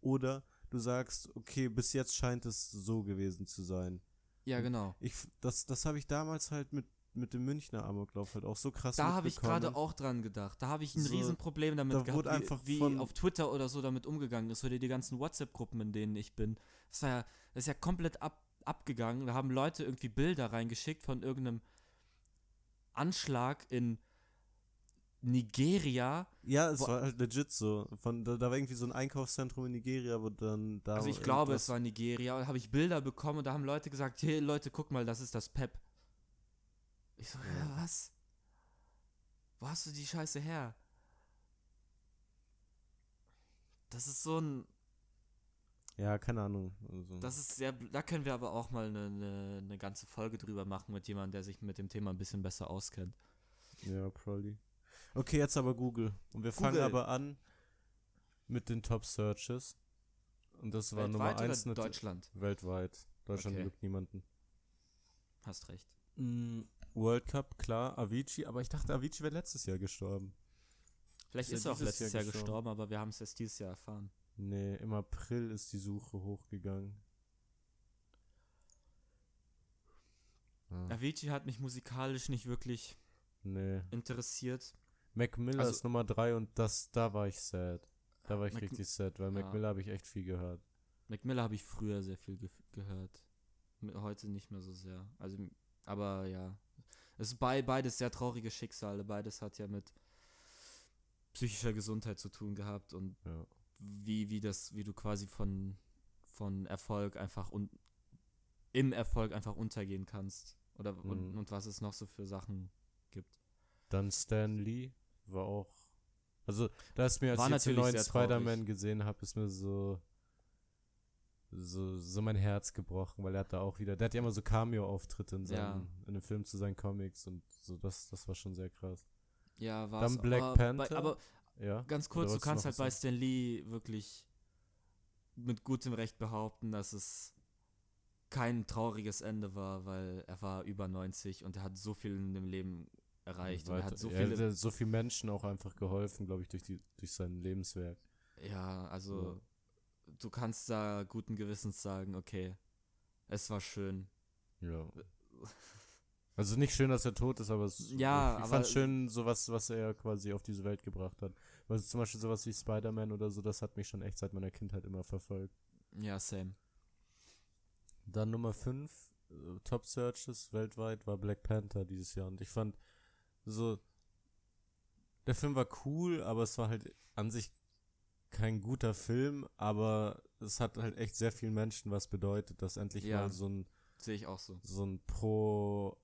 oder du sagst, okay, bis jetzt scheint es so gewesen zu sein. Ja, genau. Ich, das, das habe ich damals halt mit, mit dem Münchner Amoklauf halt auch so krass Da habe ich gerade auch dran gedacht. Da habe ich ein So, Riesenproblem damit da gehabt, einfach wie, wie auf Twitter oder so damit umgegangen ist oder die ganzen WhatsApp-Gruppen, in denen ich bin. Das war ja, das ist ja komplett ab, abgegangen. Da haben Leute irgendwie Bilder reingeschickt von irgendeinem Anschlag in Nigeria. Ja, es war halt legit so. Von, da, da war irgendwie so ein Einkaufszentrum in Nigeria, wo dann da. Also ich glaube, es war Nigeria. Da habe ich Bilder bekommen und da haben Leute gesagt, hey Leute, guck mal, das ist das Pep. Ich so, ja. was? Wo hast du die Scheiße her? Das ist so ein, Ja, keine Ahnung. Also, das ist sehr, da können wir aber auch mal eine, eine, eine ganze Folge drüber machen mit jemandem, der sich mit dem Thema ein bisschen besser auskennt. ja, probably. Okay, jetzt aber Google. Und wir fangen Google. aber an mit den Top Searches. und das war Weltweit Nummer oder 1 Deutschland? weltweit. Deutschland Okay. niemanden. Hast recht. Mm, World Cup, klar, Avicii, aber ich dachte, Avicii wäre letztes Jahr gestorben. Vielleicht Ist ist er auch letztes Jahr Jahr gestorben? gestorben, aber wir haben es erst dieses Jahr erfahren. Nee, im April ist die Suche hochgegangen. Ah, Avicii hat mich musikalisch nicht wirklich nee. interessiert. Mac Miller Also- ist Nummer 3 und das, da war ich sad. Da war ich Mac- richtig sad, weil Mac Ja. Miller habe ich echt viel gehört. Mac Miller habe ich früher sehr viel ge gehört. Heute nicht mehr so sehr. Also, aber ja. Es ist bei, beides sehr traurige Schicksale. Beides hat ja mit psychischer Gesundheit zu tun gehabt und Ja. Wie, wie das, wie du quasi von, von Erfolg einfach un im Erfolg einfach untergehen kannst. Oder und, Mhm. und was es noch so für Sachen gibt. Dann Stan Lee war auch. Also, da ist mir, als War ich den neuen. Spider-Man gesehen habe, ist mir so, so, so mein Herz gebrochen, weil er hat da auch wieder, der hat ja immer so Cameo-Auftritte in, Ja. seinen- in den Film zu seinen Comics und so, das, das war schon sehr krass. Ja, war Dann Black aber, Panther. Bei, aber Ja. ganz kurz, du kannst halt bei? Stan Lee wirklich mit gutem Recht behaupten, dass es kein trauriges Ende war, weil er war über 90 und er hat so viel in dem Leben erreicht. Und er Weiter- hat so ja, viele. der hat so vielen Menschen auch einfach geholfen, glaube ich, durch, die, durch sein Lebenswerk. Ja, also du kannst da guten Gewissens sagen, okay, es war schön. Ja. Also nicht schön, dass er tot ist, aber es, Ja, ich, ich fand schön, sowas, was er quasi auf diese Welt gebracht hat. Weil zum Beispiel sowas wie Spider-Man oder so, das hat mich schon echt seit meiner Kindheit immer verfolgt. Ja, same. Dann Nummer 5, äh, Top Searches weltweit, war Black Panther dieses Jahr. Und ich fand so, der Film war cool, aber es war halt an sich kein guter Film, aber es hat halt echt sehr vielen Menschen was bedeutet, dass endlich Ja. mal so ein Sehe ich auch so. so ein pro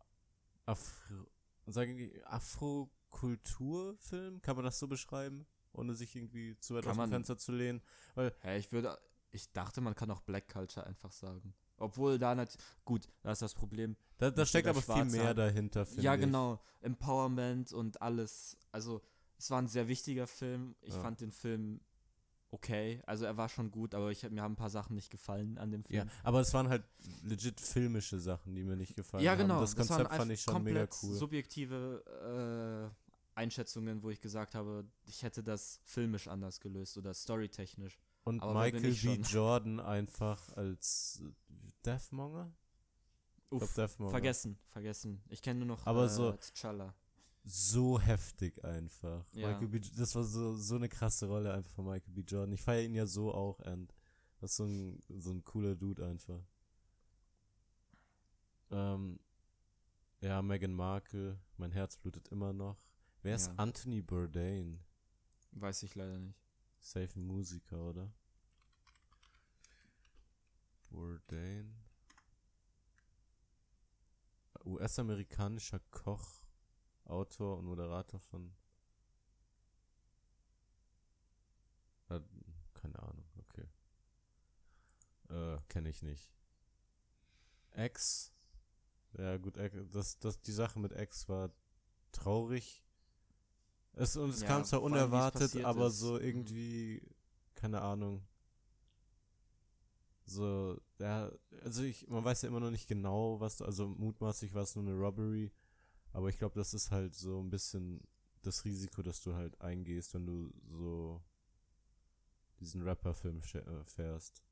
Afro, sagen die Afrokulturfilm, kann man das so beschreiben, ohne sich irgendwie zu weit Kann aus dem man. Fenster zu lehnen? Hä, ich würde, ich dachte, man kann auch Black Culture einfach sagen. Obwohl da nicht, gut, da ist das Problem. Da, da steckt aber viel mehr hat- dahinter, finde Ja, ich. genau. Empowerment und alles. Also, es war ein sehr wichtiger Film. Ich Ja. fand den Film okay. Also, er war schon gut, aber ich, mir haben ein paar Sachen nicht gefallen an dem Ja, Film. aber es waren halt legit filmische Sachen, die mir nicht gefallen Ja, haben. genau. Das waren Konzept fand ich schon mega cool. subjektive äh, Einschätzungen, wo ich gesagt habe, ich hätte das filmisch anders gelöst oder storytechnisch. Und aber Michael ich B. Jordan einfach als Deathmonger? Uff, Deathmonger. vergessen, vergessen. Ich kenne nur noch Aber äh, so- T'Challa. So heftig einfach. Ja. Michael B. Das war so, so eine krasse Rolle einfach von Michael B. Jordan. Ich feiere ihn ja so auch, and das ist so ein, so ein cooler Dude einfach. Ähm, ja, Meghan Markle, mein Herz blutet immer noch. Wer ist Ja. Anthony Bourdain? Weiß ich leider nicht. Safe Musiker, oder? Bourdain. US-amerikanischer Koch, Autor und Moderator von. Äh, keine Ahnung, okay. Äh, kenne ich nicht. X. Ja, gut, Ex- das, das, die Sache mit X war traurig. Es, und es Ja, kam zwar allem, unerwartet, passiert aber ist. so Mhm. irgendwie, keine Ahnung. So, ja, also ich, man weiß ja immer noch nicht genau, was, also mutmaßlich war es nur eine Robbery, aber ich glaube, das ist halt so ein bisschen das Risiko, dass du halt eingehst, wenn du so diesen Rapper-Film äh, fährst.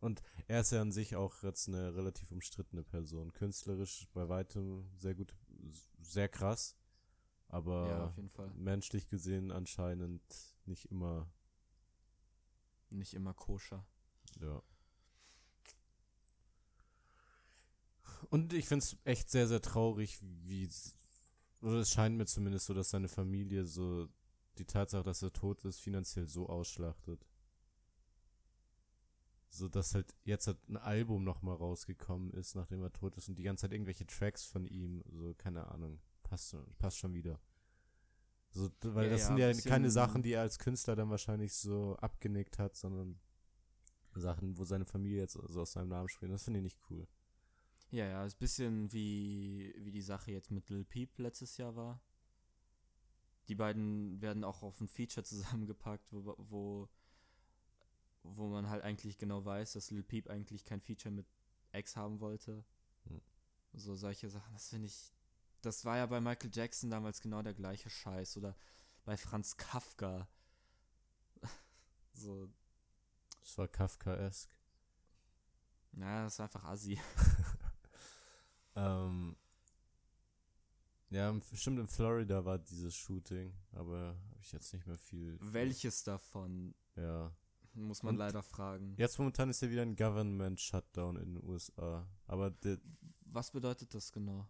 Und er ist ja an sich auch jetzt eine relativ umstrittene Person. Künstlerisch bei weitem sehr gut, sehr krass, aber ja, menschlich gesehen anscheinend nicht immer, Nicht immer koscher. ja. Und ich finde es echt sehr, sehr traurig, wie, oder es scheint mir zumindest so, dass seine Familie so die Tatsache, dass er tot ist, finanziell so ausschlachtet. So dass halt jetzt halt ein Album nochmal rausgekommen ist, nachdem er tot ist und die ganze Zeit irgendwelche Tracks von ihm, so, keine Ahnung, passt, schon- passt schon wieder. So, weil Ja, das ja, sind ja keine Sachen, die er als Künstler dann wahrscheinlich so abgenickt hat, sondern Sachen, wo seine Familie jetzt so aus seinem Namen spricht. Das finde ich nicht cool. Ja, ja, ist ein bisschen wie, wie die Sache jetzt mit Lil Peep letztes Jahr war. Die beiden werden auch auf ein Feature zusammengepackt, wo, wo wo man halt eigentlich genau weiß, dass Lil Peep eigentlich kein Feature mit X haben wollte. Hm. So solche Sachen, das finde ich. Das war ja bei Michael Jackson damals genau der gleiche Scheiß. Oder bei Franz Kafka. so, Das war Kafkaesk. naja, das ist einfach assi. Ähm, ja, im- stimmt, in Florida war dieses Shooting, aber habe ich jetzt nicht mehr viel. Welches davon, Ja. muss man Und- leider fragen. Jetzt momentan ist ja wieder ein Government Shutdown in den USA. Aber Was bedeutet das genau?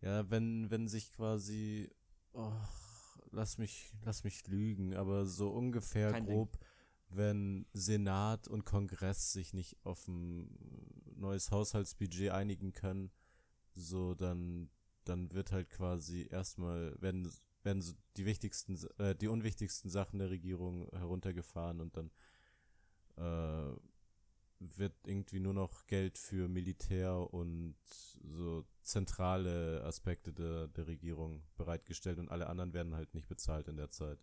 ja, wenn, wenn sich quasi, oh, lass mich, lass mich lügen, aber so ungefähr Kein Ding. grob, wenn Senat und Kongress sich nicht auf ein neues Haushaltsbudget einigen können, so dann, dann wird halt quasi erstmal, werden, werden so die wichtigsten, äh, die unwichtigsten Sachen der Regierung heruntergefahren und dann äh, wird irgendwie nur noch Geld für Militär und so zentrale Aspekte der, der Regierung bereitgestellt und alle anderen werden halt nicht bezahlt in der Zeit.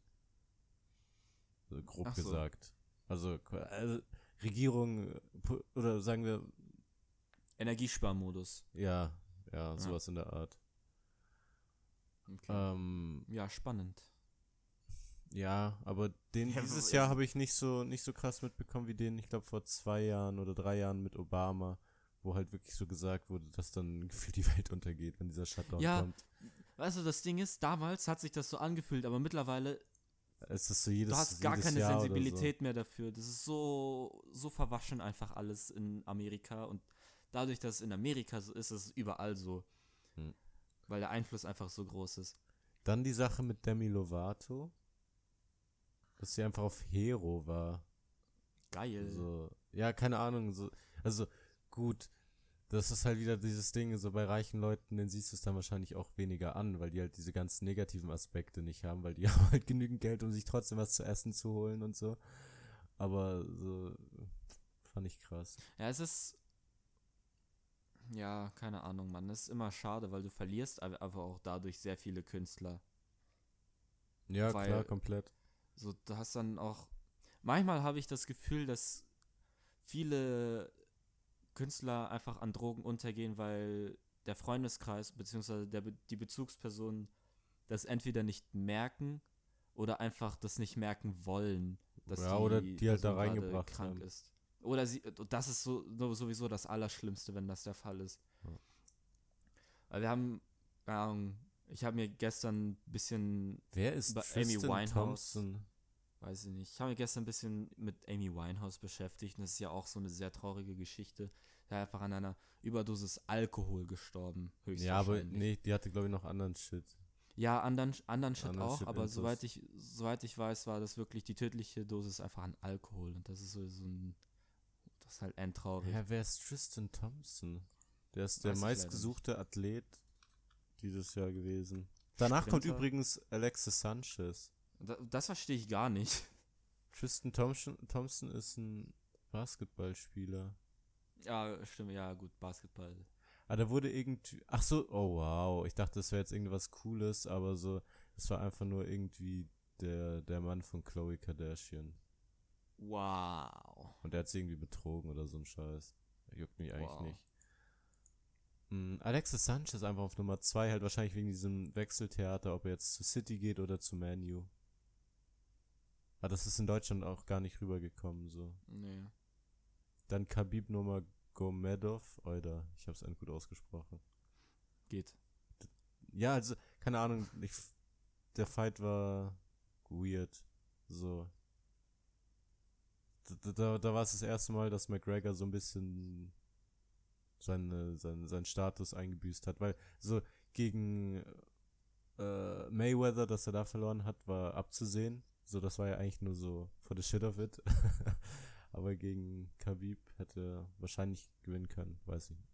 So grob so. gesagt. Also, also Regierung oder sagen wir, Energiesparmodus. ja, ja, sowas in der Art. Okay. Ähm, ja, spannend. Ja, aber den Ja, dieses Jahr habe ich nicht so nicht so krass mitbekommen wie den, ich glaube vor zwei Jahren oder drei Jahren mit Obama, wo halt wirklich so gesagt wurde, dass dann gefühlt die Welt untergeht, wenn dieser Shutdown Ja. kommt. Weißt du, das Ding ist, damals hat sich das so angefühlt, aber mittlerweile, Es ist so jedes du hast gar keine Jahr Sensibilität mehr dafür. Das ist so, so verwaschen einfach alles in Amerika und dadurch, dass es in Amerika so ist, ist es überall so. Hm. Weil der Einfluss einfach so groß ist. Dann die Sache mit Demi Lovato, dass sie einfach auf Hero war. Geil. So, ja, keine Ahnung, so, also gut, das ist halt wieder dieses Ding, so bei reichen Leuten, denen siehst du es dann wahrscheinlich auch weniger an, weil die halt diese ganzen negativen Aspekte nicht haben, weil die haben halt genügend Geld, um sich trotzdem was zu essen zu holen und so. Aber so fand ich krass. Ja, es ist. Ja, keine Ahnung, Mann. Es ist immer schade, weil du verlierst aber auch dadurch sehr viele Künstler. Ja, Weil- klar, komplett. So, du hast dann auch. Manchmal habe ich das Gefühl, dass viele Künstler einfach an Drogen untergehen, weil der Freundeskreis bzw. Der, Be- die Bezugspersonen das entweder nicht merken oder einfach das nicht merken wollen, dass Ja, die, oder die halt da reingebracht krank haben. ist. Oder sie, das ist so, so- sowieso das Allerschlimmste, wenn das der Fall ist. Ja. Weil wir haben, keine Ahnung, ich habe mir gestern ein bisschen Wer ist Bei Amy Tristan Winehouse. Thompson? weiß ich nicht. Ich habe mich gestern ein bisschen mit Amy Winehouse beschäftigt und das ist ja auch so eine sehr traurige Geschichte. Er ist einfach an einer Überdosis Alkohol gestorben, Ja, aber nee, die hatte, glaube ich, noch anderen Shit. Ja, anderen, anderen Shit Anderen auch, Shit aber soweit ich, soweit ich weiß, war das wirklich die tödliche Dosis einfach an Alkohol und das ist so, so ein, das ist halt endtraurig. Ja, wer ist Tristan Thompson? Der ist der Weiß meistgesuchte Athlet dieses Jahr gewesen. Danach kommt Sprinter? übrigens Alexis Sanchez. Da, das verstehe ich gar nicht. Tristan Thompson, Thompson ist ein Basketballspieler. Ja, stimmt, ja, gut, Basketball. Ah, da wurde irgendwie. Ach so, oh wow. Ich dachte, das wäre jetzt irgendwas Cooles, aber so, es war einfach nur irgendwie der, der Mann von Chloe Kardashian. Wow. Und der hat sie irgendwie betrogen oder so ein Scheiß. Juckt mich eigentlich Wow. nicht. Mm, Alexis Sanchez einfach auf Nummer 2, halt wahrscheinlich wegen diesem Wechseltheater, ob er jetzt zu City geht oder zu Manu. Aber das ist in Deutschland auch gar nicht rübergekommen, so. Nee. Dann Khabib Nurmagomedov, oder ich hab's endgut ausgesprochen. Geht. Ja, also, keine Ahnung, ich, der Fight war weird, so. Da, da, da war es das erste Mal, dass McGregor so ein bisschen seine, seinen, seinen Status eingebüßt hat, weil so gegen äh, Mayweather, dass er da verloren hat, war abzusehen. So, das war ja eigentlich nur so for the shit of it. Aber gegen Khabib hätte er wahrscheinlich gewinnen können, weiß ich nicht.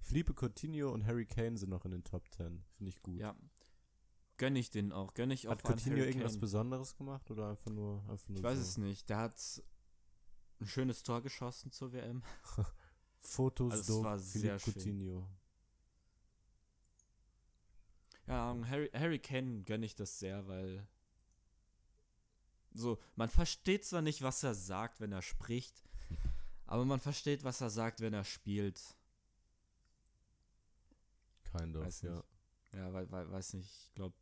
Felipe Coutinho und Harry Kane sind noch in den Top 10. Finde ich gut. Ja. Gönn ich den auch. Gönn ich auch Hat Coutinho irgendwas. Besonderes gemacht oder einfach nur, einfach nur Ich weiß so? es nicht. Der hat ein schönes Tor geschossen zur WM. Fotos Also war sehr Philippe schön. Coutinho. Ja, Harry, Harry Kane gönne ich das sehr, weil So, man versteht zwar nicht, was er sagt, wenn er spricht, aber man versteht, was er sagt, wenn er spielt. Kind of, Weiß ja. Ja, wei wei weiß nicht. Ich glaube,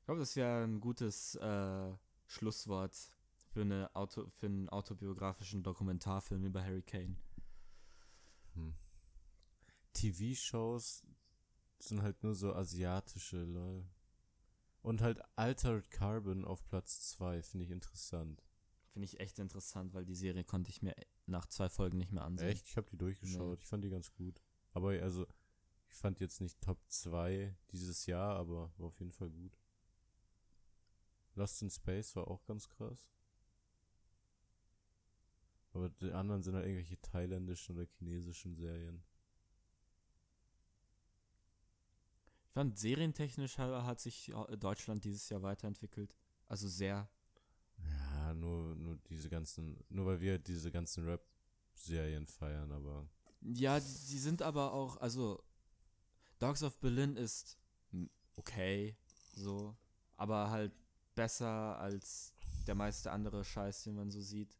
ich glaube, das wäre ein gutes äh, Schlusswort für, eine Auto für einen autobiografischen Dokumentarfilm über Harry Kane. Hm. TV-Shows sind halt nur so asiatische, lol. Und halt Altered Carbon auf Platz 2 finde ich interessant. Finde ich echt interessant, weil die Serie konnte ich mir nach zwei Folgen nicht mehr ansehen. Echt? Ich habe die durchgeschaut. Nee. Ich fand die ganz gut. Aber also, ich fand jetzt nicht Top 2 dieses Jahr, aber war auf jeden Fall gut. Lost in Space war auch ganz krass. Aber die anderen sind halt irgendwelche thailändischen oder chinesischen Serien. Ich fand, serientechnisch ha- hat sich äh, Deutschland dieses Jahr weiterentwickelt. Also sehr. Ja, nur, nur diese ganzen, nur weil wir diese ganzen Rap-Serien feiern, aber Ja, die sind aber auch, also Dogs of Berlin ist okay, so, aber halt besser als der meiste andere Scheiß, den man so sieht.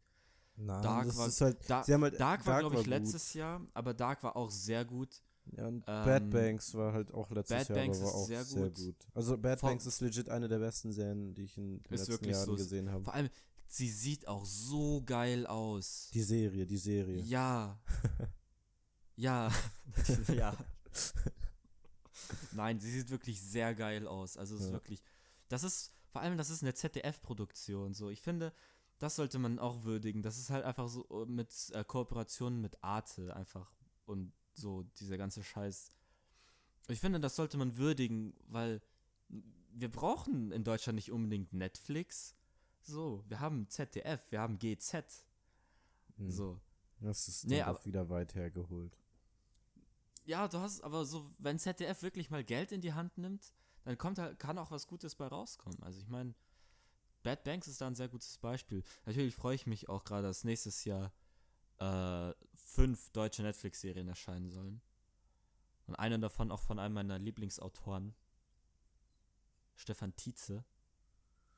Nein, Dark das war- ist halt, Da- sie haben halt, Dark war, glaube ich, letztes Jahr, aber Dark war auch sehr gut. Ja, und Ähm, Bad Banks war halt auch letztes Bad Jahr, Banks aber war ist auch sehr sehr gut. gut. Also Bad Vor- Banks ist legit eine der besten Serien, die ich in den Ist letzten Jahren so. gesehen habe. Vor allem, sie sieht auch so geil aus. Die Serie, die Serie. Ja. ja. ja. Nein, sie sieht wirklich sehr geil aus. Also es ist Ja. wirklich. Das ist, vor allem, das ist eine ZDF-Produktion. So, ich finde, das sollte man auch würdigen. Das ist halt einfach so äh, mit äh, Kooperationen mit Arte einfach und so dieser ganze Scheiß. Ich finde, das sollte man würdigen, weil wir brauchen in Deutschland nicht unbedingt Netflix. So, wir haben ZDF, wir haben GZ. Hm. So. Das ist Nee, aber- auch wieder weit hergeholt. Ja, du hast aber so, wenn ZDF wirklich mal Geld in die Hand nimmt, dann kommt halt, kann auch was Gutes bei rauskommen. Also ich meine, Bad Banks ist da ein sehr gutes Beispiel. Natürlich freue ich mich auch gerade, dass nächstes Jahr äh, fünf deutsche Netflix-Serien erscheinen sollen. Und eine davon auch von einem meiner Lieblingsautoren, Stefan Tietze.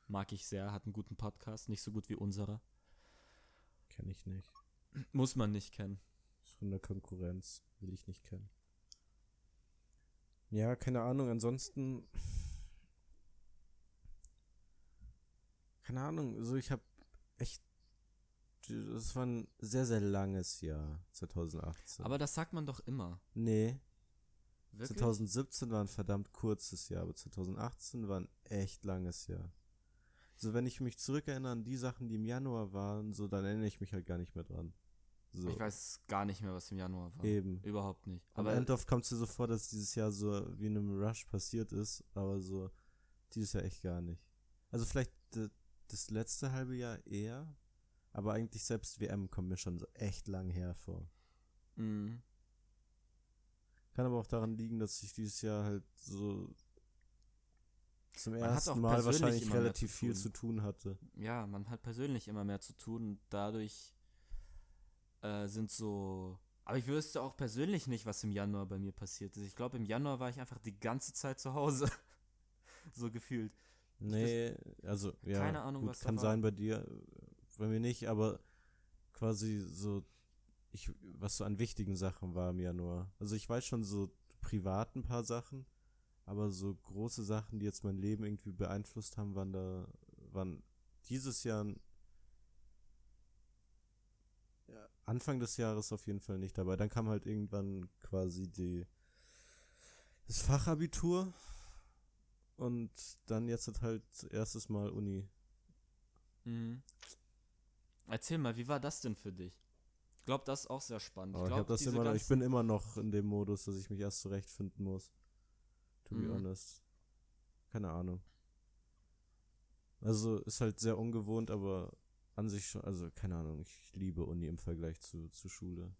Mag ich sehr, hat einen guten Podcast, nicht so gut wie unserer. Kenne ich nicht. Muss man nicht kennen. Ist von der Konkurrenz. Will ich nicht kennen. Ja, keine Ahnung. Ansonsten. Keine Ahnung. So, ich habe echt. Das war ein sehr, sehr langes Jahr, 2018. Aber das sagt man doch immer. nee, Wirklich? 2017 war ein verdammt kurzes Jahr, aber 2018 war ein echt langes Jahr. So, wenn ich mich zurückerinnere an die Sachen, die im Januar waren, so, dann erinnere ich mich halt gar nicht mehr dran. So, Ich weiß gar nicht mehr, was im Januar war. eben. Überhaupt nicht. Am Aber Ende oft kommt es dir so vor, dass dieses Jahr so wie in einem Rush passiert ist, aber so dieses Jahr echt gar nicht. Also vielleicht d- das letzte halbe Jahr eher, aber eigentlich selbst WM kommt mir schon so echt lang her vor. Mhm. Kann aber auch daran liegen, dass ich dieses Jahr halt so zum Man ersten Mal wahrscheinlich relativ zu viel zu tun hatte. ja, man hat persönlich immer mehr zu tun und dadurch äh, sind so. Aber ich wüsste auch persönlich nicht, was im Januar bei mir passiert ist. Ich glaube, im Januar war ich einfach die ganze Zeit zu Hause. so gefühlt. Nee, also ja, Keine Ahnung, gut, was kann sein bei dir, bei mir nicht, aber quasi so, ich, was so an wichtigen Sachen war im Januar. Also ich weiß schon so privat ein paar Sachen, aber so große Sachen, die jetzt mein Leben irgendwie beeinflusst haben, waren da, waren dieses Jahr ja, Anfang des Jahres auf jeden Fall nicht dabei. Dann kam halt irgendwann quasi die das Fachabitur und dann jetzt hat halt erstes Mal Uni. Mhm. Erzähl mal, wie war das denn für dich? Ich glaube, das ist auch sehr spannend. Ich, glaub, hab das diese immer ich bin immer noch in dem Modus, dass ich mich erst zurechtfinden muss. To be Mhm. honest. Keine Ahnung. Also ist halt sehr ungewohnt, aber an sich schon, also keine Ahnung, ich liebe Uni im Vergleich zu, zu Schule.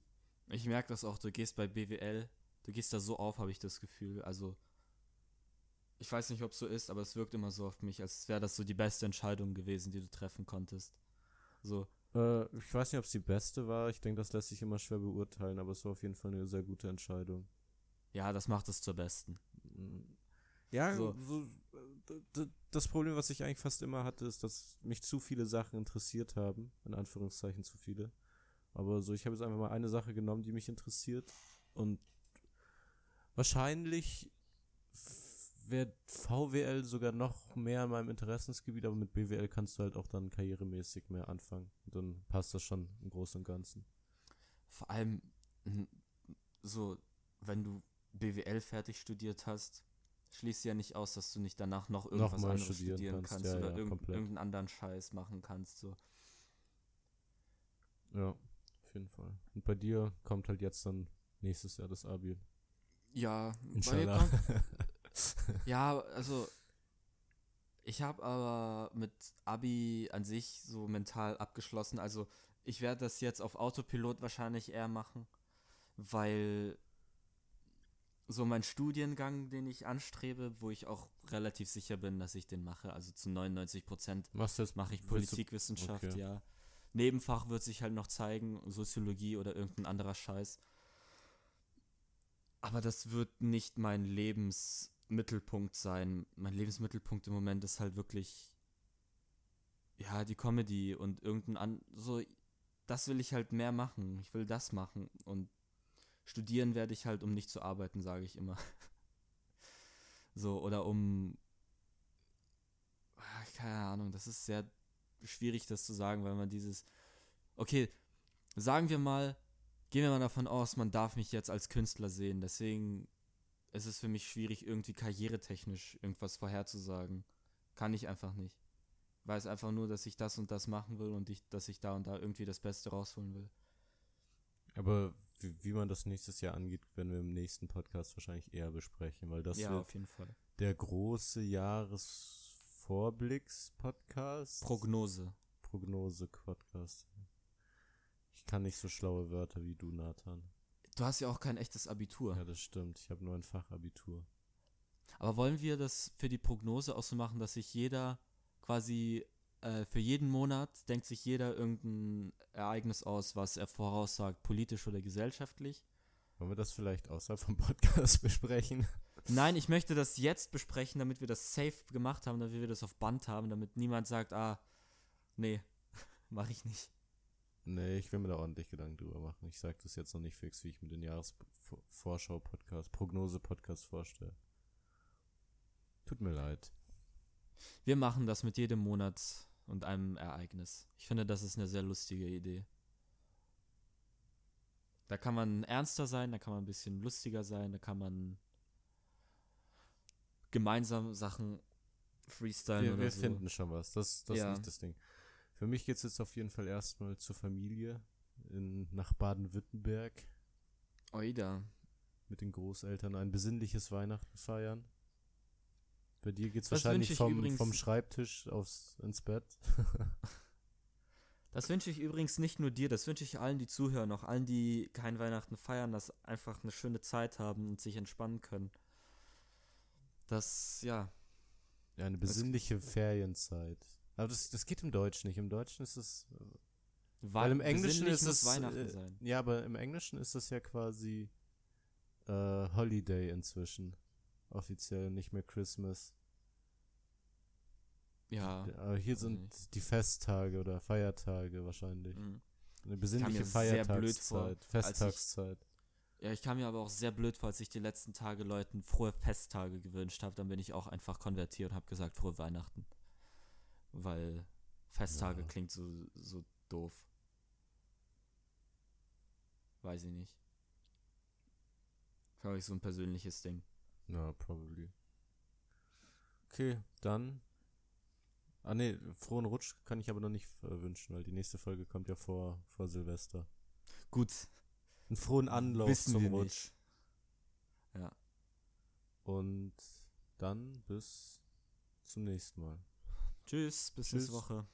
Ich merke das auch, du gehst bei BWL, du gehst da so auf, habe ich das Gefühl. Also, ich weiß nicht, ob es so ist, aber es wirkt immer so auf mich, als wäre das so die beste Entscheidung gewesen, die du treffen konntest. So, Äh, ich weiß nicht, ob es die beste war. Ich denke, das lässt sich immer schwer beurteilen, aber es war auf jeden Fall eine sehr gute Entscheidung. ja, das macht es zur besten. Ja, So. so. das Problem, was ich eigentlich fast immer hatte, ist, dass mich zu viele Sachen interessiert haben. In Anführungszeichen zu viele. Aber so, ich habe jetzt einfach mal eine Sache genommen, die mich interessiert. Und wahrscheinlich wäre VWL sogar noch mehr in meinem Interessensgebiet, aber mit BWL kannst du halt auch dann karrieremäßig mehr anfangen. Und dann passt das schon im Großen und Ganzen. Vor allem so, wenn du BWL fertig studiert hast, schließt ja nicht aus, dass du nicht danach noch irgendwas noch anderes studieren, studieren kannst, kannst ja, oder ja, irgend, irgendeinen anderen Scheiß machen kannst. So. Ja, auf jeden Fall. Und bei dir kommt halt jetzt dann nächstes Jahr das Abi. Ja, Inshallah. ja, also ich habe aber mit Abi an sich so mental abgeschlossen. Also ich werde das jetzt auf Autopilot wahrscheinlich eher machen, weil so mein Studiengang, den ich anstrebe, wo ich auch relativ sicher bin, dass ich den mache, also zu 99 Prozent mache ich Politikwissenschaft, okay. ja. Nebenfach wird sich halt noch zeigen, Soziologie oder irgendein anderer Scheiß. Aber das wird nicht mein Lebensmittelpunkt sein. Mein Lebensmittelpunkt im Moment ist halt wirklich, ja, die Comedy und irgendein an, so, das will ich halt mehr machen. Ich will das machen und studieren werde ich halt, um nicht zu arbeiten, sage ich immer. so, oder um. Ah, keine Ahnung, das ist sehr schwierig, das zu sagen, weil man dieses. Okay, sagen wir mal, gehen wir mal davon aus, man darf mich jetzt als Künstler sehen. Deswegen ist es für mich schwierig, irgendwie karrieretechnisch irgendwas vorherzusagen. Kann ich einfach nicht. Weiß einfach nur, dass ich das und das machen will und ich, dass ich da und da irgendwie das Beste rausholen will. Aber wie, wie, man das nächstes Jahr angeht, werden wir im nächsten Podcast wahrscheinlich eher besprechen, weil das ja, wird auf jeden Fall. der große Jahresvorblicks-Podcast. Prognose. Prognose-Podcast. Ich kann nicht so schlaue Wörter wie du, Nathan. Du hast ja auch kein echtes Abitur. Ja, das stimmt. Ich habe nur ein Fachabitur. Aber wollen wir das für die Prognose auch so machen, dass sich jeder quasi äh, für jeden Monat denkt sich jeder irgendein Ereignis aus, was er voraussagt, politisch oder gesellschaftlich. Wollen wir das vielleicht außerhalb vom Podcast besprechen? Nein, ich möchte das jetzt besprechen, damit wir das safe gemacht haben, damit wir das auf Band haben, damit niemand sagt, ah, nee, mache ich nicht. Nee, ich will mir da ordentlich Gedanken drüber machen. Ich sage das jetzt noch nicht fix, wie ich mir den Jahresvorschau-Podcast, Prognose-Podcast vorstelle. Tut mir leid. Wir machen das mit jedem Monat und einem Ereignis. Ich finde, das ist eine sehr lustige Idee. Da kann man ernster sein, da kann man ein bisschen lustiger sein, da kann man gemeinsam Sachen freestylen wir, oder wir so. Wir finden schon was. Das, das ja. ist nicht das Ding. Für mich geht es jetzt auf jeden Fall erstmal zur Familie in, nach Baden-Württemberg. Oida. Mit den Großeltern ein besinnliches Weihnachten feiern. Bei dir geht es wahrscheinlich vom, vom Schreibtisch aufs, ins Bett. das wünsche ich übrigens nicht nur dir, das wünsche ich allen, die zuhören, auch allen, die kein Weihnachten feiern, dass einfach eine schöne Zeit haben und sich entspannen können. Das, ja. Ja, eine besinnliche Ferienzeit. Aber das, das geht im Deutschen nicht. Im Deutschen ist es. Äh, weil, weil im Englischen ist es. Weihnachten äh, sein. Ja, aber im Englischen ist es ja quasi äh, Holiday inzwischen. Offiziell, nicht mehr Christmas. Ja. Aber hier sind nicht. die Festtage oder Feiertage wahrscheinlich. Mhm. Eine besinnliche Feiertagszeit, Festtagszeit. ja, ich kam mir aber auch sehr blöd vor, als ich die letzten Tage Leuten frohe Festtage gewünscht habe. Dann bin ich auch einfach konvertiert und habe gesagt, frohe Weihnachten weil Festtage ja. klingt so, so doof. Weiß ich nicht. Glaube ich, so ein persönliches Ding. Ja, probably. Okay, dann. Ah ne, frohen Rutsch kann ich aber noch nicht äh, wünschen, weil die nächste Folge kommt ja vor, vor Silvester. Gut. Einen frohen Anlauf Wissen zum Rutsch. Nicht. Ja. Und dann bis zum nächsten Mal. Tschüss, bis Tschüss. nächste Woche.